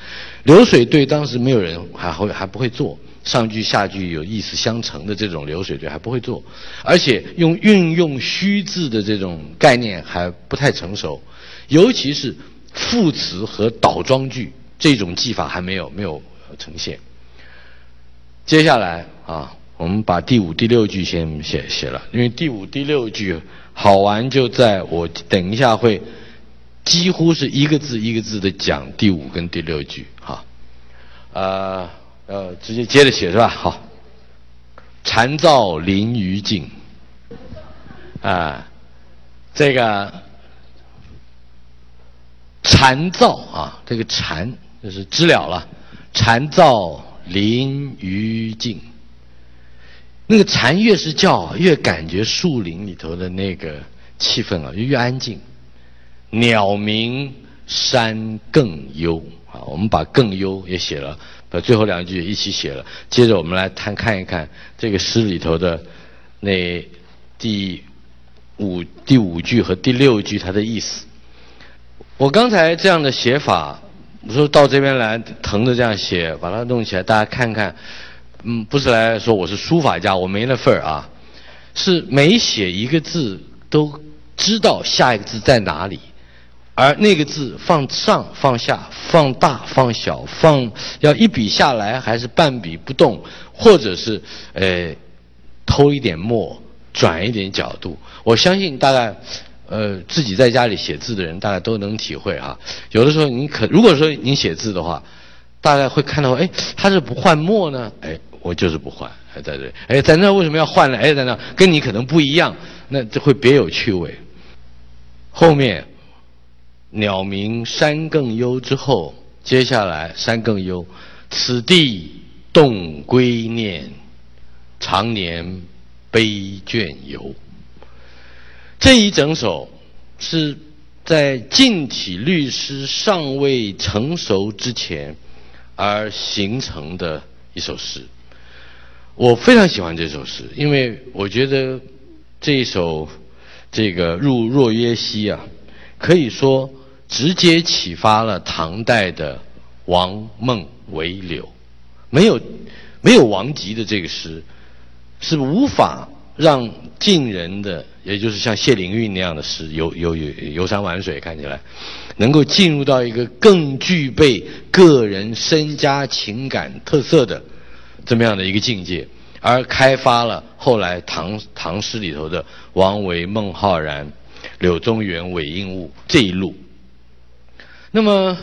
流水对当时没有人还会还不会做，上句下句有意思相承的这种流水对还不会做，而且用运用虚字的这种概念还不太成熟，尤其是副词和倒装句这种技法还没有没有呈现。接下来啊，我们把第五、第六句先写写了，因为第五、第六句好玩就在我等一下会。几乎是一个字一个字的讲第五跟第六句，哈，呃，呃，直接接着写是吧？好，蝉噪林于静，啊，这个蝉噪啊，这个蝉就是知了了，蝉噪林于静，那个蝉越是叫，越感觉树林里头的那个气氛啊，越安静。鸟鸣山更幽啊，我们把更幽也写了，把最后两句也一起写了。接着我们来看看一看这个诗里头的那第五第五句和第六句它的意思。我刚才这样的写法，我说到这边来腾着这样写，把它弄起来，大家看看。嗯，不是来说我是书法家，我没那份儿啊，是每写一个字都知道下一个字在哪里。而那个字放上放下放大放小放要一笔下来还是半笔不动，或者是呃偷一点墨转一点角度，我相信大概呃自己在家里写字的人大概都能体会哈。有的时候你可如果说你写字的话，大概会看到哎他是不换墨呢？哎我就是不换还在这哎在那为什么要换呢？哎在那跟你可能不一样，那这会别有趣味。后面。鸟鸣山更幽之后，接下来山更幽，此地动归念，常年悲倦游。这一整首是在近体律诗尚未成熟之前而形成的一首诗。我非常喜欢这首诗，因为我觉得这一首这个入若约兮啊，可以说。直接启发了唐代的王孟韦柳，没有没有王吉的这个诗，是无法让晋人的，也就是像谢灵运那样的诗游游游游山玩水，看起来能够进入到一个更具备个人身家情感特色的这么样的一个境界，而开发了后来唐唐诗里头的王维、孟浩然、柳宗元、韦应物这一路。那么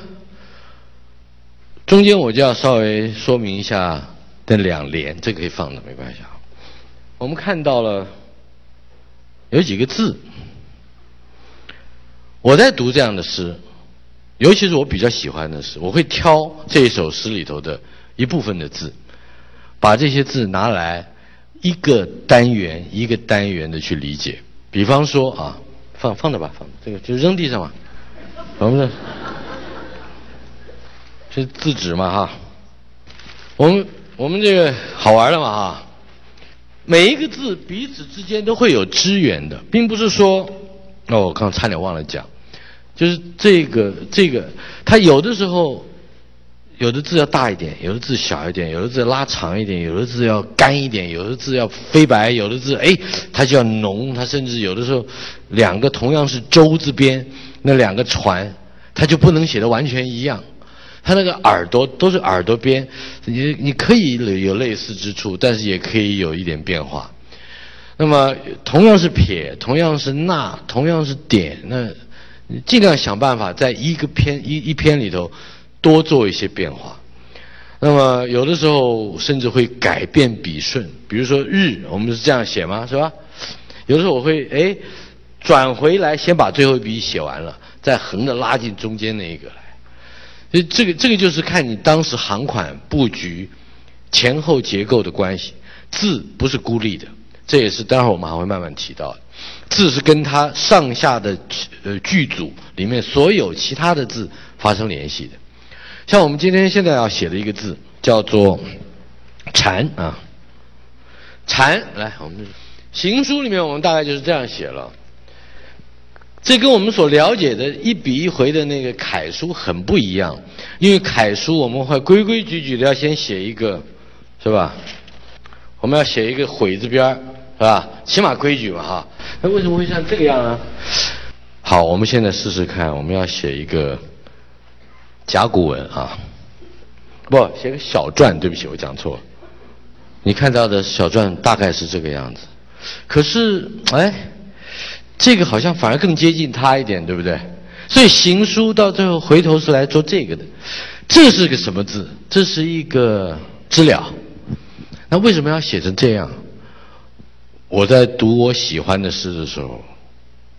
中间我就要稍微说明一下的两联，这个可以放的没关系啊。我们看到了有几个字，我在读这样的诗，尤其是我比较喜欢的诗，我会挑这一首诗里头的一部分的字，把这些字拿来一个单元一个单元的去理解。比方说啊，放放着吧，放这个就扔地上吧，我们。是字纸嘛哈，我们我们这个好玩的嘛哈，每一个字彼此之间都会有支援的，并不是说，哦，我刚差点忘了讲，就是这个这个，它有的时候有的字要大一点，有的字小一点，有的字拉长一点，有的字要干一点，有的字要飞白，有的字哎它就要浓，它甚至有的时候两个同样是舟字边，那两个船，它就不能写的完全一样。它那个耳朵都是耳朵边，你你可以有类似之处，但是也可以有一点变化。那么同样是撇，同样是捺，同样是点，那尽量想办法在一个篇一一篇里头多做一些变化。那么有的时候甚至会改变笔顺，比如说日，我们是这样写吗？是吧？有的时候我会哎转回来，先把最后一笔写完了，再横着拉进中间那一个来。所以这个这个就是看你当时行款布局前后结构的关系，字不是孤立的，这也是待会儿我们还会慢慢提到的。字是跟它上下的呃剧组里面所有其他的字发生联系的。像我们今天现在要写的一个字叫做“禅”啊，“禅”来，我们行书里面我们大概就是这样写了。这跟我们所了解的一笔一回的那个楷书很不一样，因为楷书我们会规规矩矩的要先写一个，是吧？我们要写一个“悔”字边是吧？起码规矩嘛，哈。那为什么会像这个样呢？好，我们现在试试看，我们要写一个甲骨文啊，不，写个小篆。对不起，我讲错了。你看到的小篆大概是这个样子，可是，哎。这个好像反而更接近他一点，对不对？所以行书到最后回头是来做这个的。这是个什么字？这是一个知了。那为什么要写成这样？我在读我喜欢的诗的时候，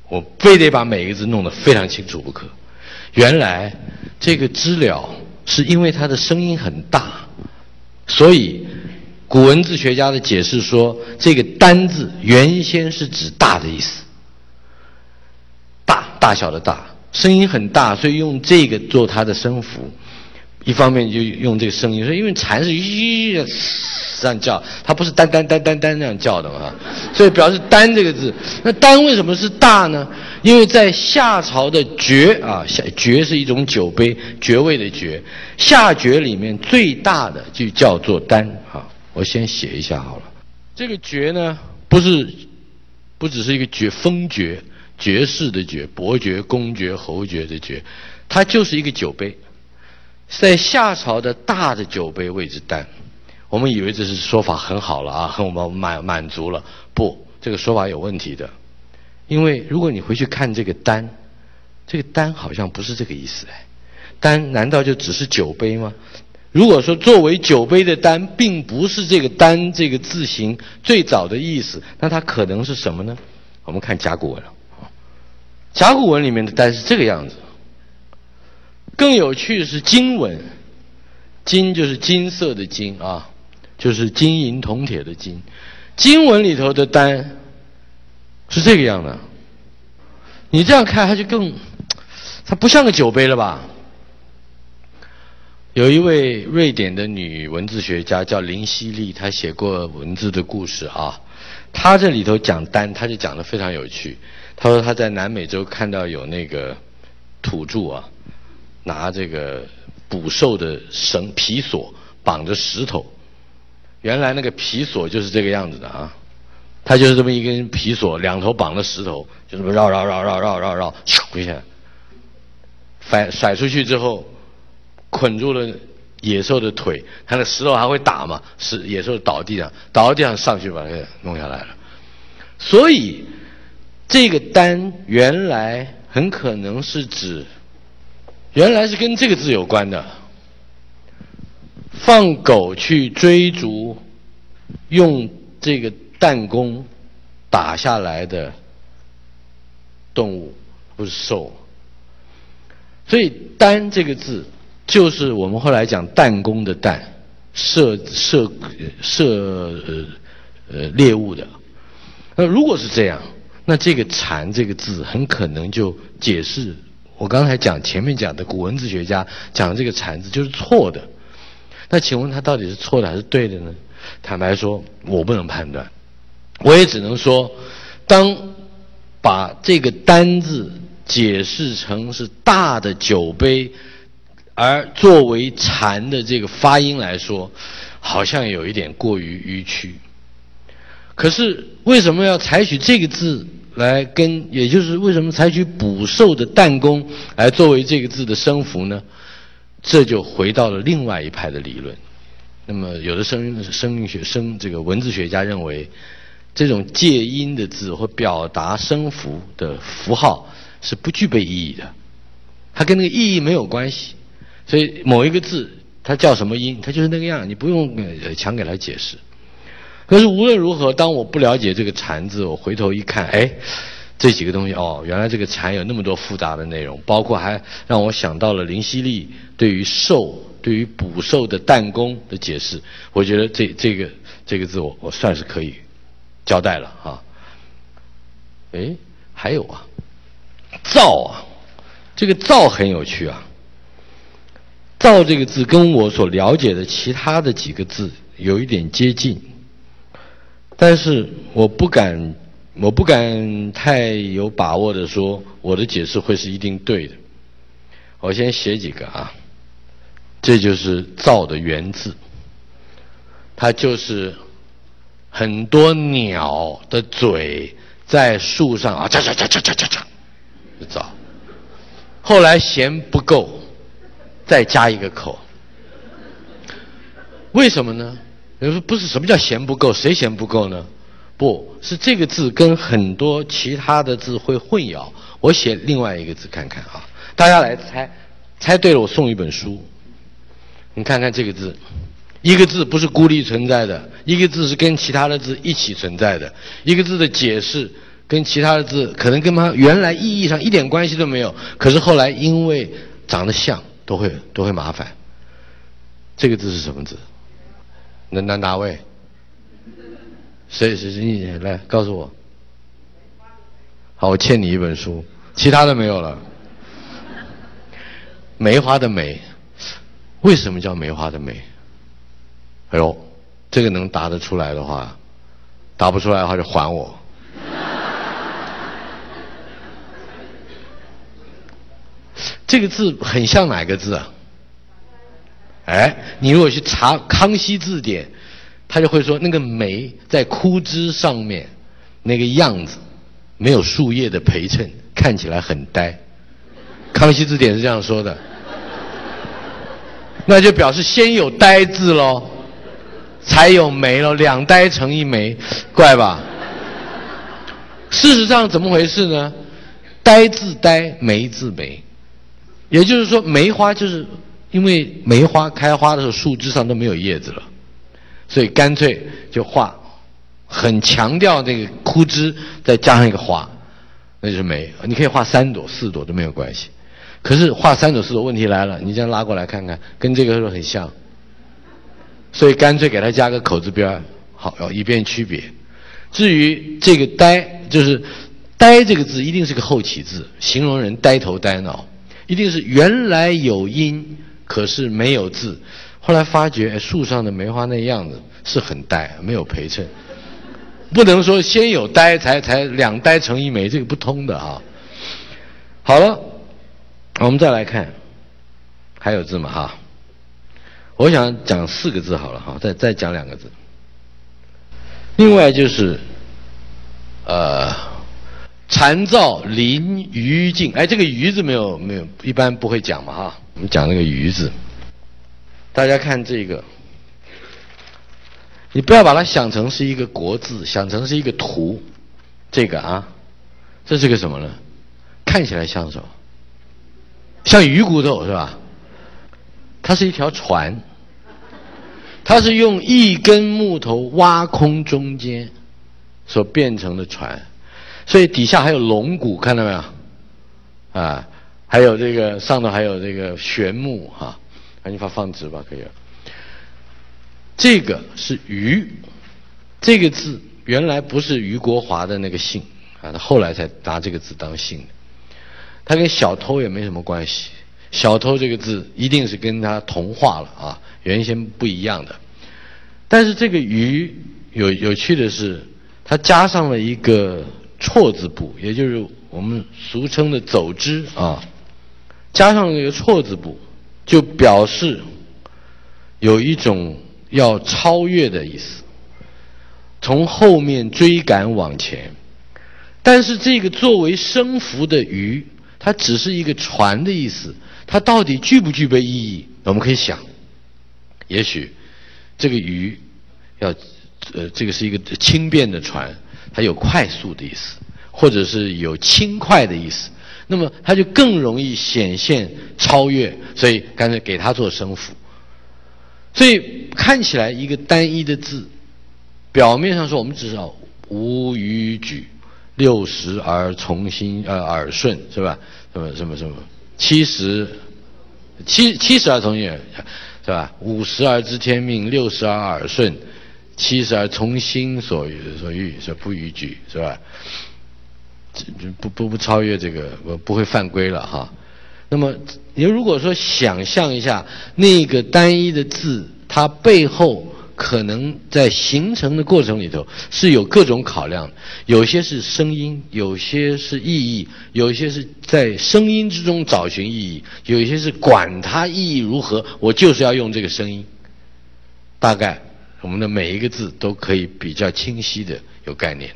我非得把每一个字弄得非常清楚不可。原来这个知了是因为它的声音很大，所以古文字学家的解释说，这个“单”字原先是指大的意思。大小的大，声音很大，所以用这个做它的声符。一方面就用这个声音，说因为蝉是吁这样叫，它不是单单单单单那样叫的嘛，所以表示单这个字。那单为什么是大呢？因为在夏朝的爵啊，下爵是一种酒杯，爵位的爵，夏爵里面最大的就叫做单啊。我先写一下好了，这个爵呢，不是不只是一个爵，封爵。爵士的爵，伯爵、公爵、侯爵的爵，它就是一个酒杯，在夏朝的大的酒杯位置单。我们以为这是说法很好了啊，很我们满满足了。不，这个说法有问题的，因为如果你回去看这个单，这个单好像不是这个意思哎。单难道就只是酒杯吗？如果说作为酒杯的单，并不是这个单这个字形最早的意思，那它可能是什么呢？我们看甲骨文。甲骨文里面的“单”是这个样子。更有趣的是金文，金就是金色的金啊，就是金银铜铁的金。金文里头的“单”是这个样的。你这样看，它就更，它不像个酒杯了吧？有一位瑞典的女文字学家叫林希利，她写过文字的故事啊。她这里头讲“单”，她就讲的非常有趣。他说他在南美洲看到有那个土著啊，拿这个捕兽的绳皮索绑着石头，原来那个皮索就是这个样子的啊，它就是这么一根皮索，两头绑着石头，就这么绕绕绕绕绕绕绕，咻一下，甩甩出去之后，捆住了野兽的腿，它的石头还会打嘛，是野兽倒地上，倒到地上上去把它弄下来了，所以。这个单原来很可能是指，原来是跟这个字有关的。放狗去追逐，用这个弹弓打下来的动物，不是兽。所以“单”这个字就是我们后来讲弹弓的“弹”，射射射呃呃猎物的。那如果是这样。那这个“禅”这个字很可能就解释我刚才讲前面讲的古文字学家讲的这个“禅”字就是错的。那请问他到底是错的还是对的呢？坦白说，我不能判断。我也只能说，当把这个“单”字解释成是大的酒杯，而作为“禅”的这个发音来说，好像有一点过于迂曲。可是为什么要采取这个字来跟？也就是为什么采取捕兽的弹弓来作为这个字的声符呢？这就回到了另外一派的理论。那么有的声声韵学生这个文字学家认为，这种借音的字或表达声符的符号是不具备意义的，它跟那个意义没有关系。所以某一个字它叫什么音，它就是那个样，你不用呃强给它解释。可是无论如何，当我不了解这个“禅”字，我回头一看，哎，这几个东西哦，原来这个“禅”有那么多复杂的内容，包括还让我想到了林希利对于兽、对于捕兽的弹弓的解释。我觉得这这个这个字，我我算是可以交代了啊。哎，还有啊，“造”啊，这个“造”很有趣啊，“造这个字跟我所了解的其他的几个字有一点接近，但是我不敢，我不敢太有把握的说我的解释会是一定对的。我先写几个啊，这就是“造”的原字，它就是很多鸟的嘴在树上啊，喳喳喳喳喳喳喳，造。后来嫌不够。再加一个口，为什么呢？有人说不是什么叫嫌不够？谁嫌不够呢？不是这个字跟很多其他的字会混淆。我写另外一个字看看啊，大家来猜，猜对了我送一本书。你看看这个字，一个字不是孤立存在的，一个字是跟其他的字一起存在的，一个字的解释跟其他的字可能跟它原来意义上一点关系都没有，可是后来因为长得像。都会都会麻烦。这个字是什么字？哪哪哪位？谁谁谁？你来告诉我。好，我欠你一本书，其他的没有了。梅花的梅，为什么叫梅花的梅？哎呦，这个能答得出来的话，答不出来的话就还我。这个字很像哪个字啊？哎，你如果去查《康熙字典》，他就会说那个梅在枯枝上面那个样子，没有树叶的陪衬，看起来很呆。《康熙字典》是这样说的，那就表示先有呆字喽，才有梅喽，两呆成一梅，怪吧？事实上怎么回事呢？呆字呆，梅字梅。也就是说，梅花就是因为梅花开花的时候树枝上都没有叶子了，所以干脆就画，很强调那个枯枝，再加上一个花，那就是梅。你可以画三朵、四朵都没有关系。可是画三朵、四朵，问题来了，你这样拉过来看看，跟这个是很像，所以干脆给它加个口字边好，以便区别。至于这个“呆”，就是“呆”这个字，一定是个后起字，形容人呆头呆脑。一定是原来有因，可是没有字。后来发觉树上的梅花那样子是很呆，没有陪衬。不能说先有呆才才两呆成一枚，这个不通的啊。好了，我们再来看，还有字吗？哈，我想讲四个字好了哈，再再讲两个字。另外就是，呃。残照临鱼静，哎，这个“鱼”字没有没有，一般不会讲嘛哈。我们讲那个“鱼”字，大家看这个，你不要把它想成是一个国字，想成是一个图。这个啊，这是个什么呢？看起来像什么？像鱼骨头是吧？它是一条船，它是用一根木头挖空中间所变成的船。所以底下还有龙骨，看到没有？啊，还有这个上头还有这个玄木哈，赶紧放放直吧，可以了。这个是余，这个字原来不是余国华的那个姓啊，他后来才拿这个字当姓的。他跟小偷也没什么关系，小偷这个字一定是跟他同化了啊，原先不一样的。但是这个余有有趣的是，他加上了一个。错字部，也就是我们俗称的走之啊，加上一个错字部，就表示有一种要超越的意思，从后面追赶往前。但是这个作为声符的鱼，它只是一个船的意思，它到底具不具备意义？我们可以想，也许这个鱼要呃，这个是一个轻便的船。它有快速的意思，或者是有轻快的意思，那么它就更容易显现超越，所以干脆给它做声符。所以看起来一个单一的字，表面上说我们至少无逾矩，六十而从心呃耳顺是吧？什么什么什么七十七七十而从心是吧？五十而知天命，六十而耳顺。七十而从心所欲所欲，是不逾矩，是吧？不不不超越这个，我不会犯规了哈。那么，你如果说想象一下那个单一的字，它背后可能在形成的过程里头是有各种考量，有些是声音，有些是意义，有些是在声音之中找寻意义，有些是管它意义如何，我就是要用这个声音。大概我们的每一个字都可以比较清晰的有概念。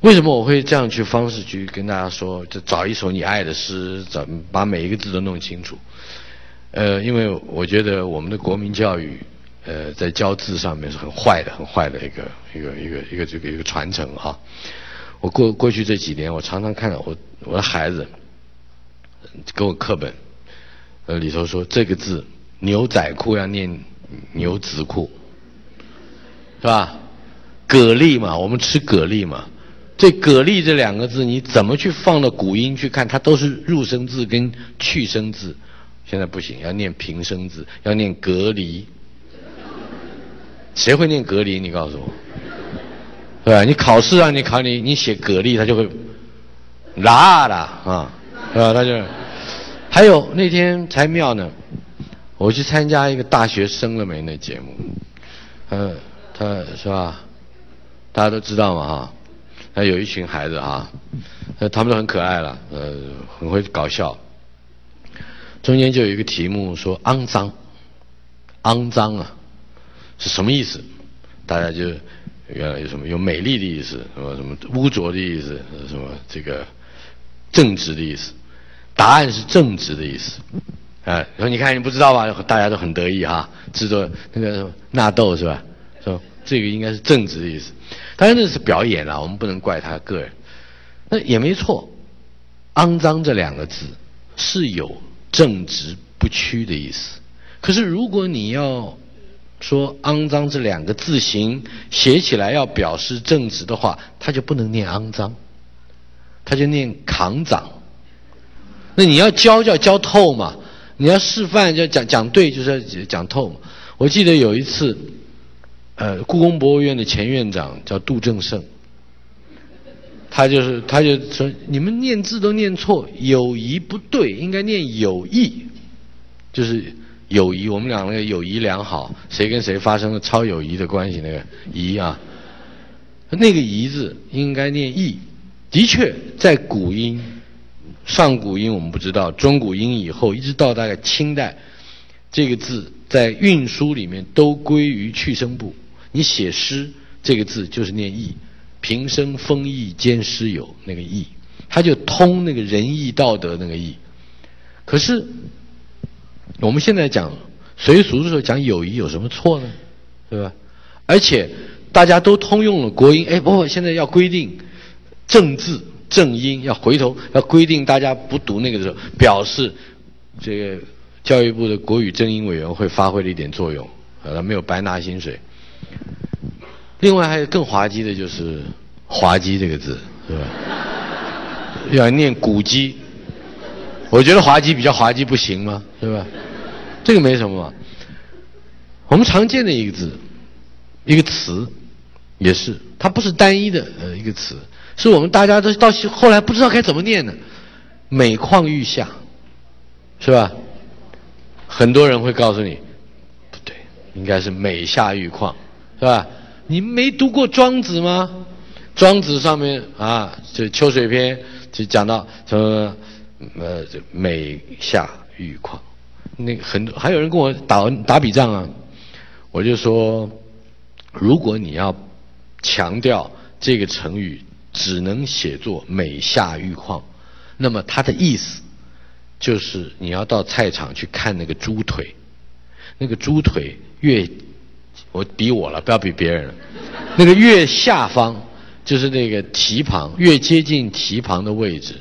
为什么我会这样去方式去跟大家说？就找一首你爱的诗，找把每一个字都弄清楚。呃，因为我觉得我们的国民教育，呃，在教字上面是很坏的，很坏的一个一个一个一个这个一个传承哈。我过过去这几年，我常常看到我我的孩子给我课本，呃里头说这个字牛仔裤要念牛仔裤，是吧？蛤蜊嘛，我们吃蛤蜊嘛。这“蛤蜊”这两个字，你怎么去放到古音去看？它都是入声字跟去声字。现在不行，要念平声字，要念“隔离”。谁会念“隔离”？你告诉我，对吧？你考试让你考你，你写“蛤蜊”，他就会啦啦啊，是吧？他就还有那天才妙呢，我去参加一个大学生了没那节目，呃，他是吧？大家都知道嘛，哈。那有一群孩子啊，他们都很可爱了，呃，很会搞笑。中间就有一个题目说“肮脏”，肮脏啊，是什么意思？大家就原来有什么有美丽的意思，什么什么污浊的意思，什么这个正直的意思？答案是正直的意思。啊，说你看你不知道吧？大家都很得意哈，制作那个纳豆是吧？这个应该是正直的意思。当然那是表演了，我们不能怪他个人。那也没错，“肮脏”这两个字是有正直不屈的意思。可是如果你要说“肮脏”这两个字形写起来要表示正直的话，他就不能念“肮脏”，他就念“扛长”。那你要教就要教透嘛，你要示范就讲讲对，就是要讲透嘛。我记得有一次。呃，故宫博物院的前院长叫杜正胜，他就是他就说你们念字都念错，友谊不对，应该念友谊，就是友谊，我们俩那个友谊良好，谁跟谁发生了超友谊的关系那个谊啊，那个谊字应该念义，的确在古音，上古音我们不知道，中古音以后一直到大概清代，这个字在运输里面都归于去声部。你写诗这个字就是念义，平生风义兼诗友那个义，他就通那个仁义道德那个义。可是我们现在讲随俗的时候讲友谊有什么错呢？对吧？而且大家都通用了国音，哎，不不，现在要规定正字正音，要回头要规定大家不读那个的时候，表示这个教育部的国语正音委员会发挥了一点作用，呃，没有白拿薪水。另外还有更滑稽的，就是“滑稽”这个字，是吧？要念“古鸡”，我觉得“滑稽”比较滑稽，不行吗？是吧？这个没什么。我们常见的一个字，一个词，也是，它不是单一的呃一个词，是我们大家都到后来不知道该怎么念的，“每况愈下”，是吧？很多人会告诉你，不对，应该是“每下愈况”，是吧？你没读过《庄子》吗？《庄子》上面啊，就《秋水篇》就讲到什么呃，美下愈况。那很多还有人跟我打打笔仗啊，我就说，如果你要强调这个成语只能写作“美下愈况”，那么它的意思就是你要到菜场去看那个猪腿，那个猪腿越。我比我了，不要比别人了。那个越下方就是那个蹄旁，越接近蹄旁的位置，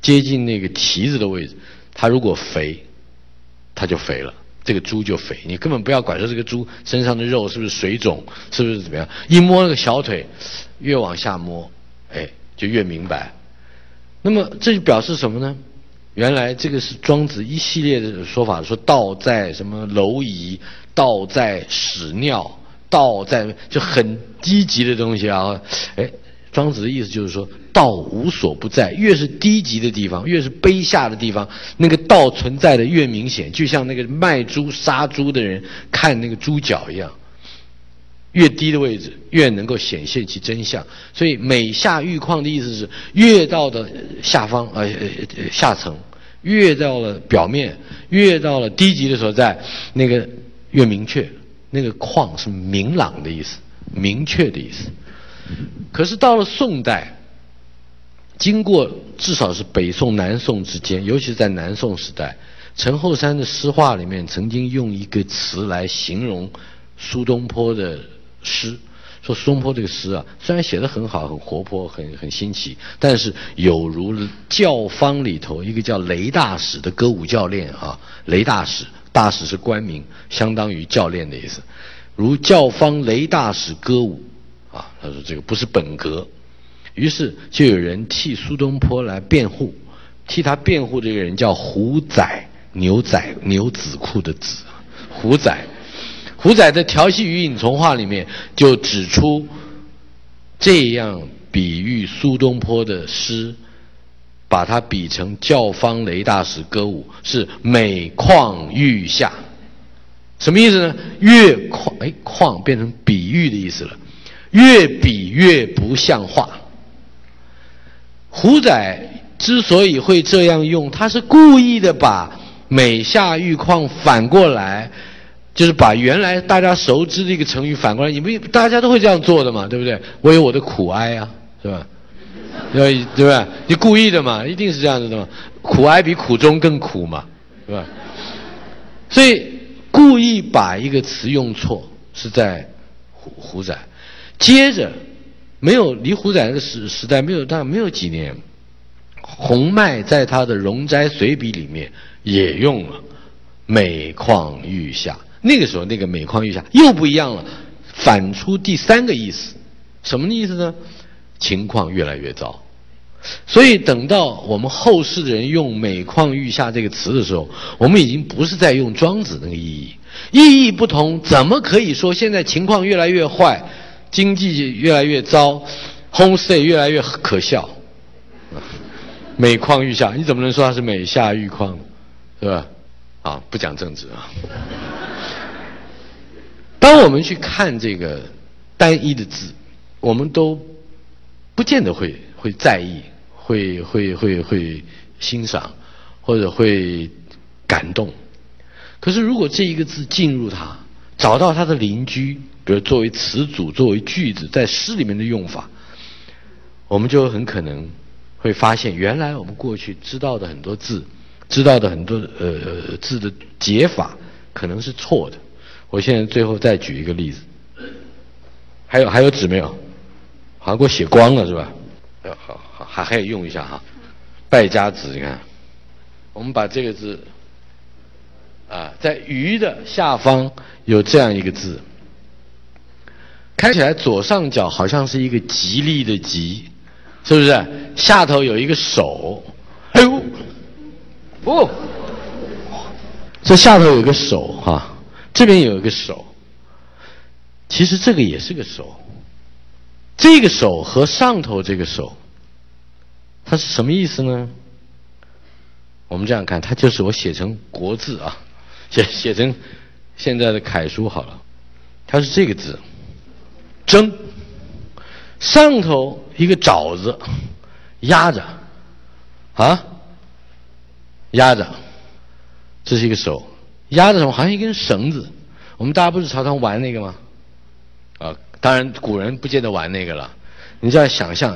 接近那个蹄子的位置，它如果肥，它就肥了，这个猪就肥。你根本不要管说这个猪身上的肉是不是水肿，是不是怎么样，一摸那个小腿，越往下摸，哎，就越明白。那么这就表示什么呢？原来这个是庄子一系列的说法，说道在什么蝼蚁。道在屎尿，道在就很低级的东西啊！哎，庄子的意思就是说，道无所不在，越是低级的地方，越是卑下的地方，那个道存在的越明显，就像那个卖猪杀猪的人看那个猪脚一样，越低的位置越能够显现其真相。所以每下愈况的意思是，越到的下方呃下层，越到了表面，越到了低级的所在，那个越明确。那个旷是明朗的意思，明确的意思。可是到了宋代，经过至少是北宋、南宋之间，尤其是在南宋时代，陈后山的诗话里面曾经用一个词来形容苏东坡的诗，说苏东坡这个诗啊，虽然写的很好、很活泼、很很新奇，但是有如教坊里头一个叫雷大使的歌舞教练啊，雷大使，大使是官名，相当于教练的意思，如教坊雷大使歌舞。啊，他说这个不是本格，于是就有人替苏东坡来辩护，替他辩护这个人叫胡仔，牛仔牛仔裤的仔，胡仔，胡仔在《调戏与影从话》里面就指出，这样比喻苏东坡的诗，把它比成教坊雷大使歌舞，是每况愈下，什么意思呢？越况哎况变成比喻的意思了。越比越不像话。胡仔之所以会这样用，他是故意的把每下愈况反过来，就是把原来大家熟知的一个成语反过来。你们大家都会这样做的嘛，对不对？我有我的苦哀啊，是吧？对对吧？你故意的嘛，一定是这样子的嘛。苦哀比苦中更苦嘛，对吧？所以故意把一个词用错，是在胡胡仔。接着，没有离胡载的时时代没有大没有几年，洪迈在他的《容斋随笔》里面也用了“每况愈下”。那个时候，那个“每况愈下”又不一样了，反出第三个意思，什么意思呢？情况越来越糟。所以，等到我们后世的人用“每况愈下”这个词的时候，我们已经不是在用庄子那个意义，意义不同，怎么可以说现在情况越来越坏？经济越来越糟，homestay 越来越可笑，每况愈下，你怎么能说它是每下愈况，是吧？啊，不讲政治啊。当我们去看这个单一的字，我们都不见得会会在意，会会会会欣赏，或者会感动。可是如果这一个字进入它，找到它的邻居。比如作为词组、作为句子，在诗里面的用法，我们就很可能会发现，原来我们过去知道的很多字，知道的很多呃字的解法，可能是错的。我现在最后再举一个例子，还有还有纸没有？好像给我写光了是吧？好好还可以用一下哈，败家子，你看，我们把这个字啊，在鱼的下方有这样一个字。看起来左上角好像是一个吉利的吉，是不是？下头有一个手，哎呦，哦，这下头有个手哈，这边有一个手，其实这个也是个手，这个手和上头这个手，它是什么意思呢？我们这样看，它就是我写成国字啊，写写成现在的楷书好了，它是这个字。蒸，上头一个爪子压着，啊，压着，这是一个手，压着什么？好像一根绳子。我们大家不是常常玩那个吗？啊，当然古人不见得玩那个了。你就要想象，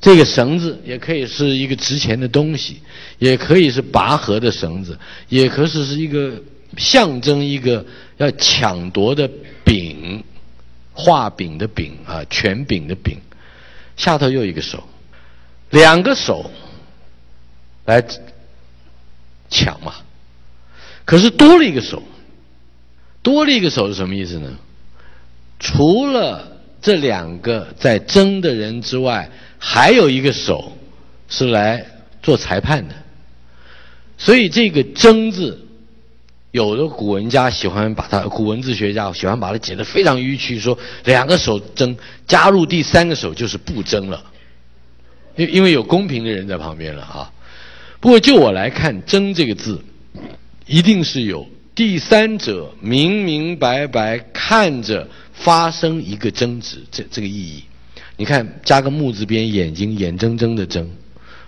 这个绳子也可以是一个值钱的东西，也可以是拔河的绳子，也可以是一个象征一个要抢夺的柄。画饼的饼啊，权柄的柄，下头又一个手，两个手来抢嘛。可是多了一个手，多了一个手是什么意思呢？除了这两个在争的人之外，还有一个手是来做裁判的。所以这个“争”字有的古文家喜欢把它，古文字学家喜欢把它解得非常迂曲，说两个手争，加入第三个手就是不争了，因因为有公平的人在旁边了啊。不过就我来看，“争”这个字，一定是有第三者明明白白看着发生一个争执，这这个意义。你看，加个木字边，眼睛眼睁睁的睁，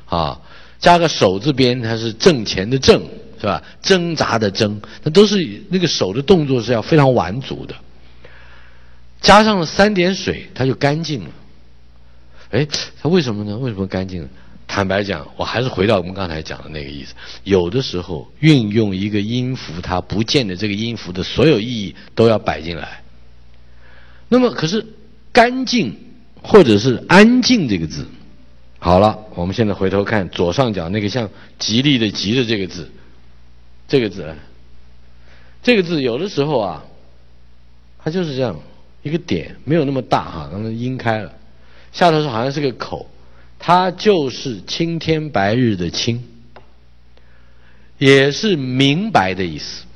啊，加个手字边，它是挣钱的挣，是吧？挣扎的挣，那都是那个手的动作是要非常完足的。加上了三点水，它就干净了。哎，它为什么呢？为什么干净？坦白讲，我还是回到我们刚才讲的那个意思。有的时候运用一个音符，它不见得这个音符的所有意义都要摆进来。那么，可是干净或者是安静这个字，好了，我们现在回头看左上角那个像吉利的吉的这个字，这个字，这个字有的时候啊，它就是这样一个点，没有那么大哈，刚才阴开了，下头是好像是个口。它就是青天白日的青，也是明白的意思。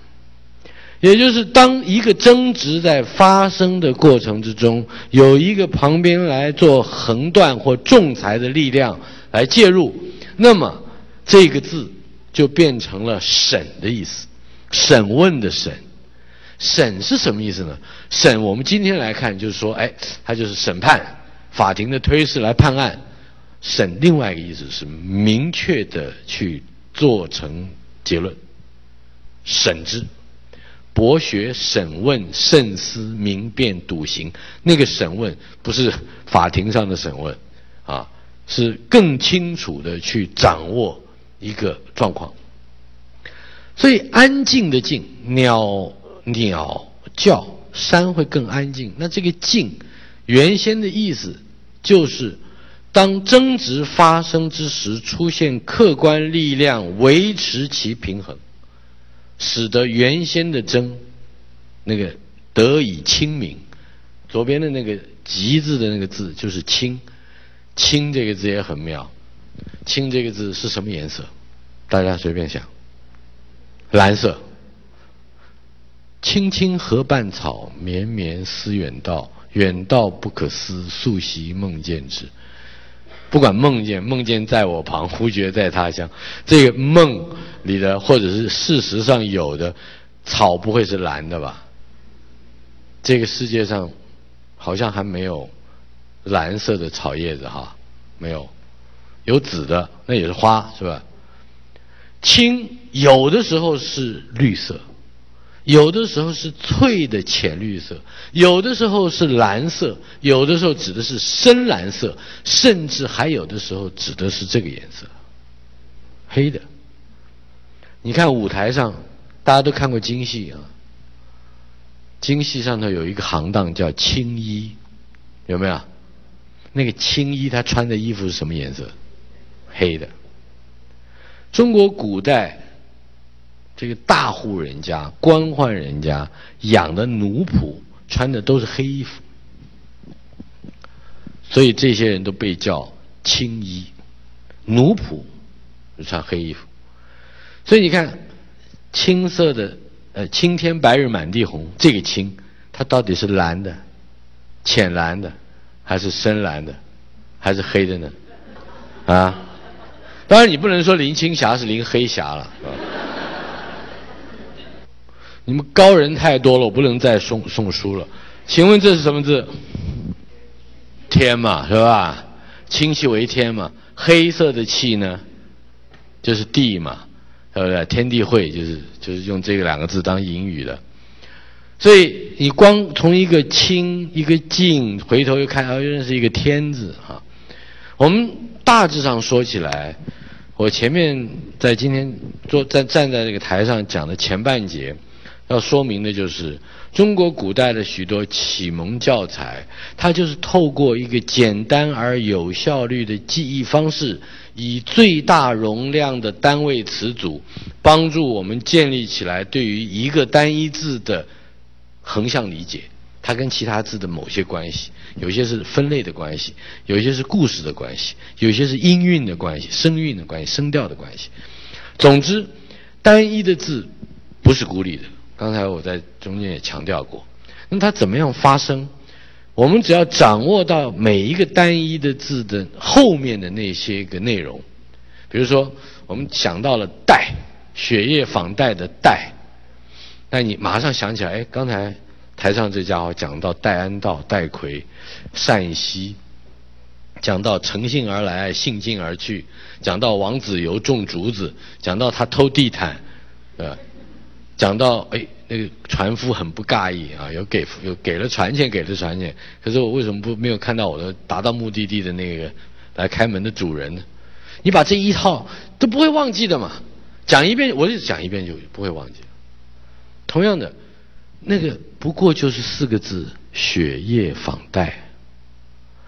也就是当一个争执在发生的过程之中，有一个旁边来做横断或仲裁的力量来介入，那么这个字就变成了审的意思，审问的审。审是什么意思呢？审我们今天来看就是说，哎，它就是审判，法庭的推事来判案。审另外一个意思是明确的去做成结论，审之，博学审问慎思明辨笃行，那个审问不是法庭上的审问，啊，是更清楚的去掌握一个状况。所以安静的静，鸟鸟叫，山会更安静。那这个静，原先的意思就是。当争执发生之时，出现客观力量维持其平衡，使得原先的争那个得以清明。左边的那个“吉”字的那个字就是“清”，“清”这个字也很妙，“清”这个字是什么颜色？大家随便想，蓝色。青青河畔草，绵绵思远道，远道不可思，素习梦见之。不管梦见梦见在我旁，忽觉在他乡。这个梦里的，或者是事实上有的草，不会是蓝的吧？这个世界上好像还没有蓝色的草叶子哈，没有，有紫的，那也是花是吧？青有的时候是绿色。有的时候是翠的浅绿色，有的时候是蓝色，有的时候指的是深蓝色，甚至还有的时候指的是这个颜色，黑的。你看舞台上，大家都看过京戏啊，京戏上头有一个行当叫青衣，有没有？那个青衣他穿的衣服是什么颜色？黑的。中国古代。这个大户人家、官宦人家养的奴仆穿的都是黑衣服，所以这些人都被叫青衣。奴仆就穿黑衣服，所以你看，青色的呃“青天白日满地红”这个“青”，它到底是蓝的、浅蓝的，还是深蓝的，还是黑的呢？啊？当然，你不能说林青霞是林黑霞了。你们高人太多了，我不能再送送书了。请问这是什么字？天嘛，是吧？清气为天嘛。黑色的气呢，就是地嘛，对不对？天地会就是就是用这个两个字当隐语的。所以你光从一个清一个静，回头又看，又认识一个天字哈。我们大致上说起来，我前面在今天坐站站在这个台上讲的前半节。要说明的就是，中国古代的许多启蒙教材，它就是透过一个简单而有效率的记忆方式，以最大容量的单位词组，帮助我们建立起来对于一个单一字的横向理解。它跟其他字的某些关系，有些是分类的关系，有些是故事的关系，有些是音韵的关系、声韵的关系、声调的关系。总之，单一的字。不是孤立的。刚才我在中间也强调过，那它怎么样发生？我们只要掌握到每一个单一的字的后面的那些个内容，比如说我们想到了“带”，血液仿带的“带”，那你马上想起来，哎，刚才台上这家伙讲到戴安道、戴逵、单熙，讲到乘兴而来，兴尽而去，讲到王子猷种竹子，讲到他偷地毯，呃，讲到哎。那个船夫很不尬意啊，有给有给了船钱，给了船钱，可是我为什么不没有看到我的达到目的地的那个来开门的主人呢？你把这一套都不会忘记的嘛，讲一遍我就讲一遍就不会忘记。同样的，那个不过就是四个字“血液仿带”，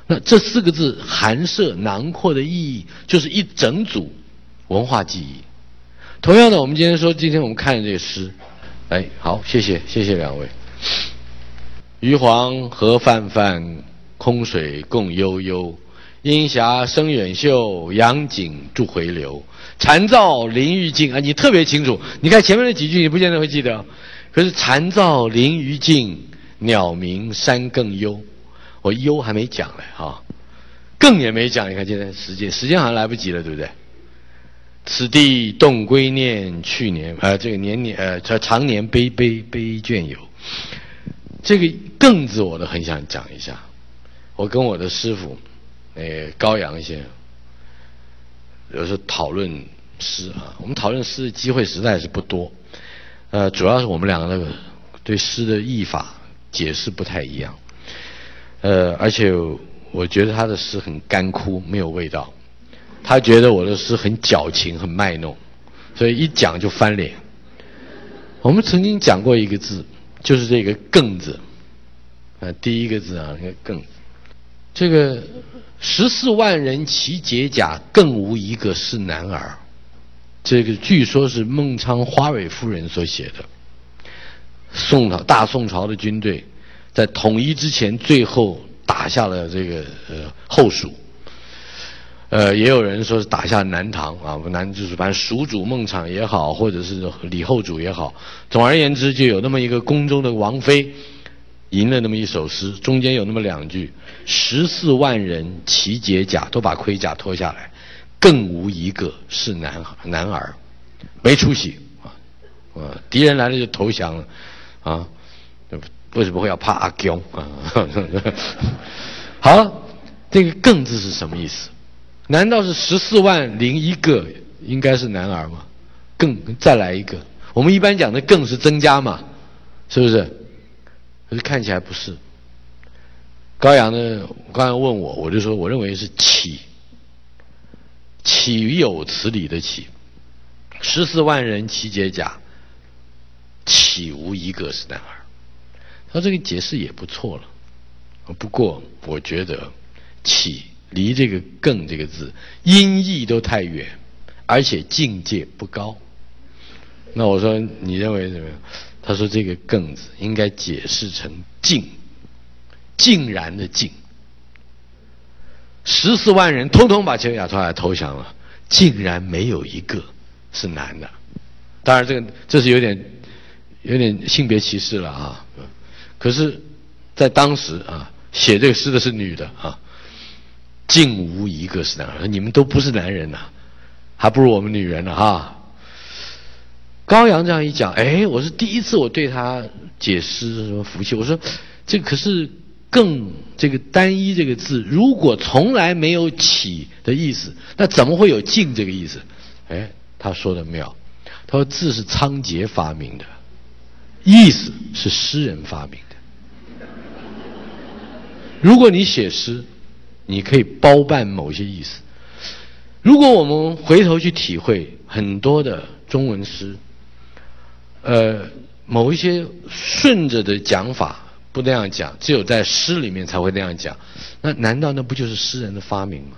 那这四个字含摄囊括的意义就是一整组文化记忆。同样的，我们今天说，今天我们看的这个诗。哎，好，谢谢，谢谢两位。鱼黄河泛泛，空水共悠悠。阴霞生远秀，阳景助回流。蝉噪林愈静啊，你特别清楚。你看前面那几句，你不见得会记得。可是蝉噪林愈静，鸟鸣山更幽。我幽还没讲嘞哈，更也没讲。你看现在时间，时间好像来不及了，对不对？此地动归念，去年呃，这个年年呃，他常年悲悲悲倦游。这个更字我都很想讲一下。我跟我的师傅，呃，高阳先生，有时候讨论诗啊，我们讨论诗的机会实在是不多。呃，主要是我们两个那个对诗的译法解释不太一样。呃，而且我觉得他的诗很干枯，没有味道。他觉得我的诗很矫情、很卖弄，所以一讲就翻脸。我们曾经讲过一个字，就是这个“更”字，啊，第一个字啊，那个“更”。这个十四万人齐解甲，更无一个是男儿。这个据说是孟昶花蕊夫人所写的。宋朝大宋朝的军队在统一之前，最后打下了这个呃后蜀。呃，也有人说是打下南唐啊，南就是反正蜀主孟昶也好，或者是李后主也好，总而言之，就有那么一个宫中的王妃，吟了那么一首诗，中间有那么两句：十四万人齐解甲，都把盔甲脱下来，更无一个是男男儿，没出息啊！啊，敌人来了就投降了啊！为什么会要怕阿娇啊？好，这个“更”字是什么意思？难道是十四万零一个应该是男儿吗？更再来一个，我们一般讲的更是增加嘛，是不是？可是看起来不是。高阳呢？刚才问我，我就说我认为是岂，岂有此理的岂？十四万人齐解甲，岂无一个是男儿？他这个解释也不错了。不过我觉得岂。离这个“更”这个字音译都太远，而且境界不高。那我说你认为怎么样？他说这个“更”字应该解释成“静”，竟然的“静”。十四万人通通把钱雅出来投降了，竟然没有一个是男的。当然，这个这是有点有点性别歧视了啊。可是，在当时啊，写这个诗的是女的啊。竟无一个是男儿，你们都不是男人呐，还不如我们女人呢哈。高阳这样一讲，哎，我是第一次我对他解释什么福气，我说这可是更这个单一这个字，如果从来没有起的意思，那怎么会有静这个意思？哎，他说的妙，他说字是仓颉发明的，意思是诗人发明的。如果你写诗。你可以包办某些意思。如果我们回头去体会很多的中文诗，呃，某一些顺着的讲法不那样讲，只有在诗里面才会那样讲。那难道那不就是诗人的发明吗？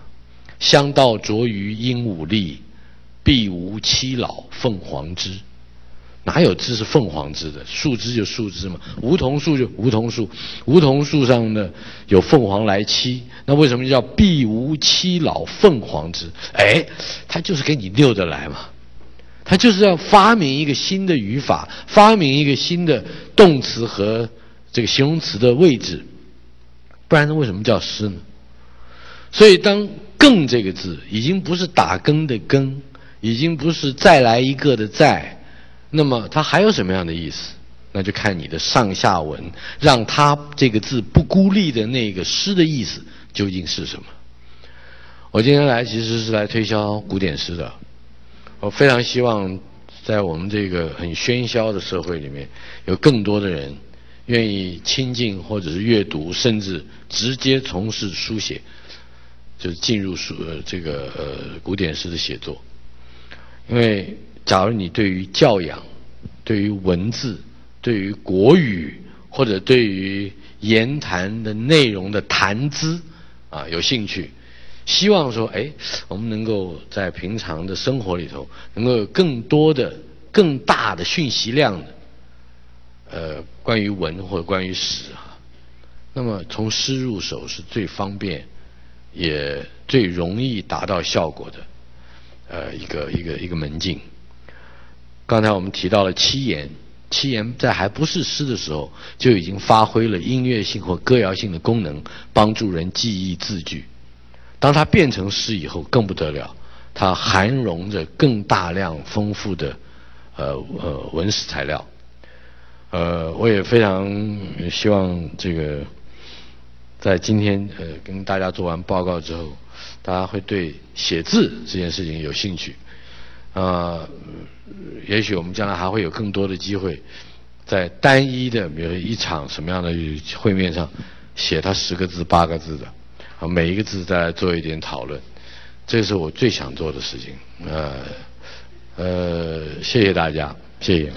香道啄鱼鹦鹉立，碧无栖老凤凰枝。哪有枝是凤凰枝的？树枝就树枝嘛，梧桐树就梧桐树，梧桐树上呢有凤凰来栖，那为什么叫碧梧栖老凤凰枝？哎，它就是给你溜着来嘛，他就是要发明一个新的语法，发明一个新的动词和这个形容词的位置，不然为什么叫诗呢？所以，当“更”这个字已经不是打更的“更”，已经不是再来一个的“再”，那么它还有什么样的意思？那就看你的上下文，让它这个字不孤立的那个诗的意思究竟是什么？我今天来其实是来推销古典诗的。我非常希望，在我们这个很喧嚣的社会里面，有更多的人愿意亲近或者是阅读，甚至直接从事书写，就是进入书呃这个呃古典诗的写作。因为假如你对于教养、对于文字、对于国语或者对于言谈的内容的谈资啊有兴趣。希望说，哎，我们能够在平常的生活里头，能够有更多的、更大的讯息量的，呃，关于文或者关于史啊。那么从诗入手是最方便，也最容易达到效果的，呃，一个一个一个门径。刚才我们提到了七言，七言在还不是诗的时候，就已经发挥了音乐性或歌谣性的功能，帮助人记忆字句。当它变成诗以后，更不得了，它含容着更大量丰富的呃呃文史材料。呃，我也非常希望这个在今天呃跟大家做完报告之后，大家会对写字这件事情有兴趣。呃，也许我们将来还会有更多的机会，在单一的比如一场什么样的会面上写他十个字八个字的。啊每一个字再来做一点讨论，这是我最想做的事情。呃，呃，谢谢大家，谢谢。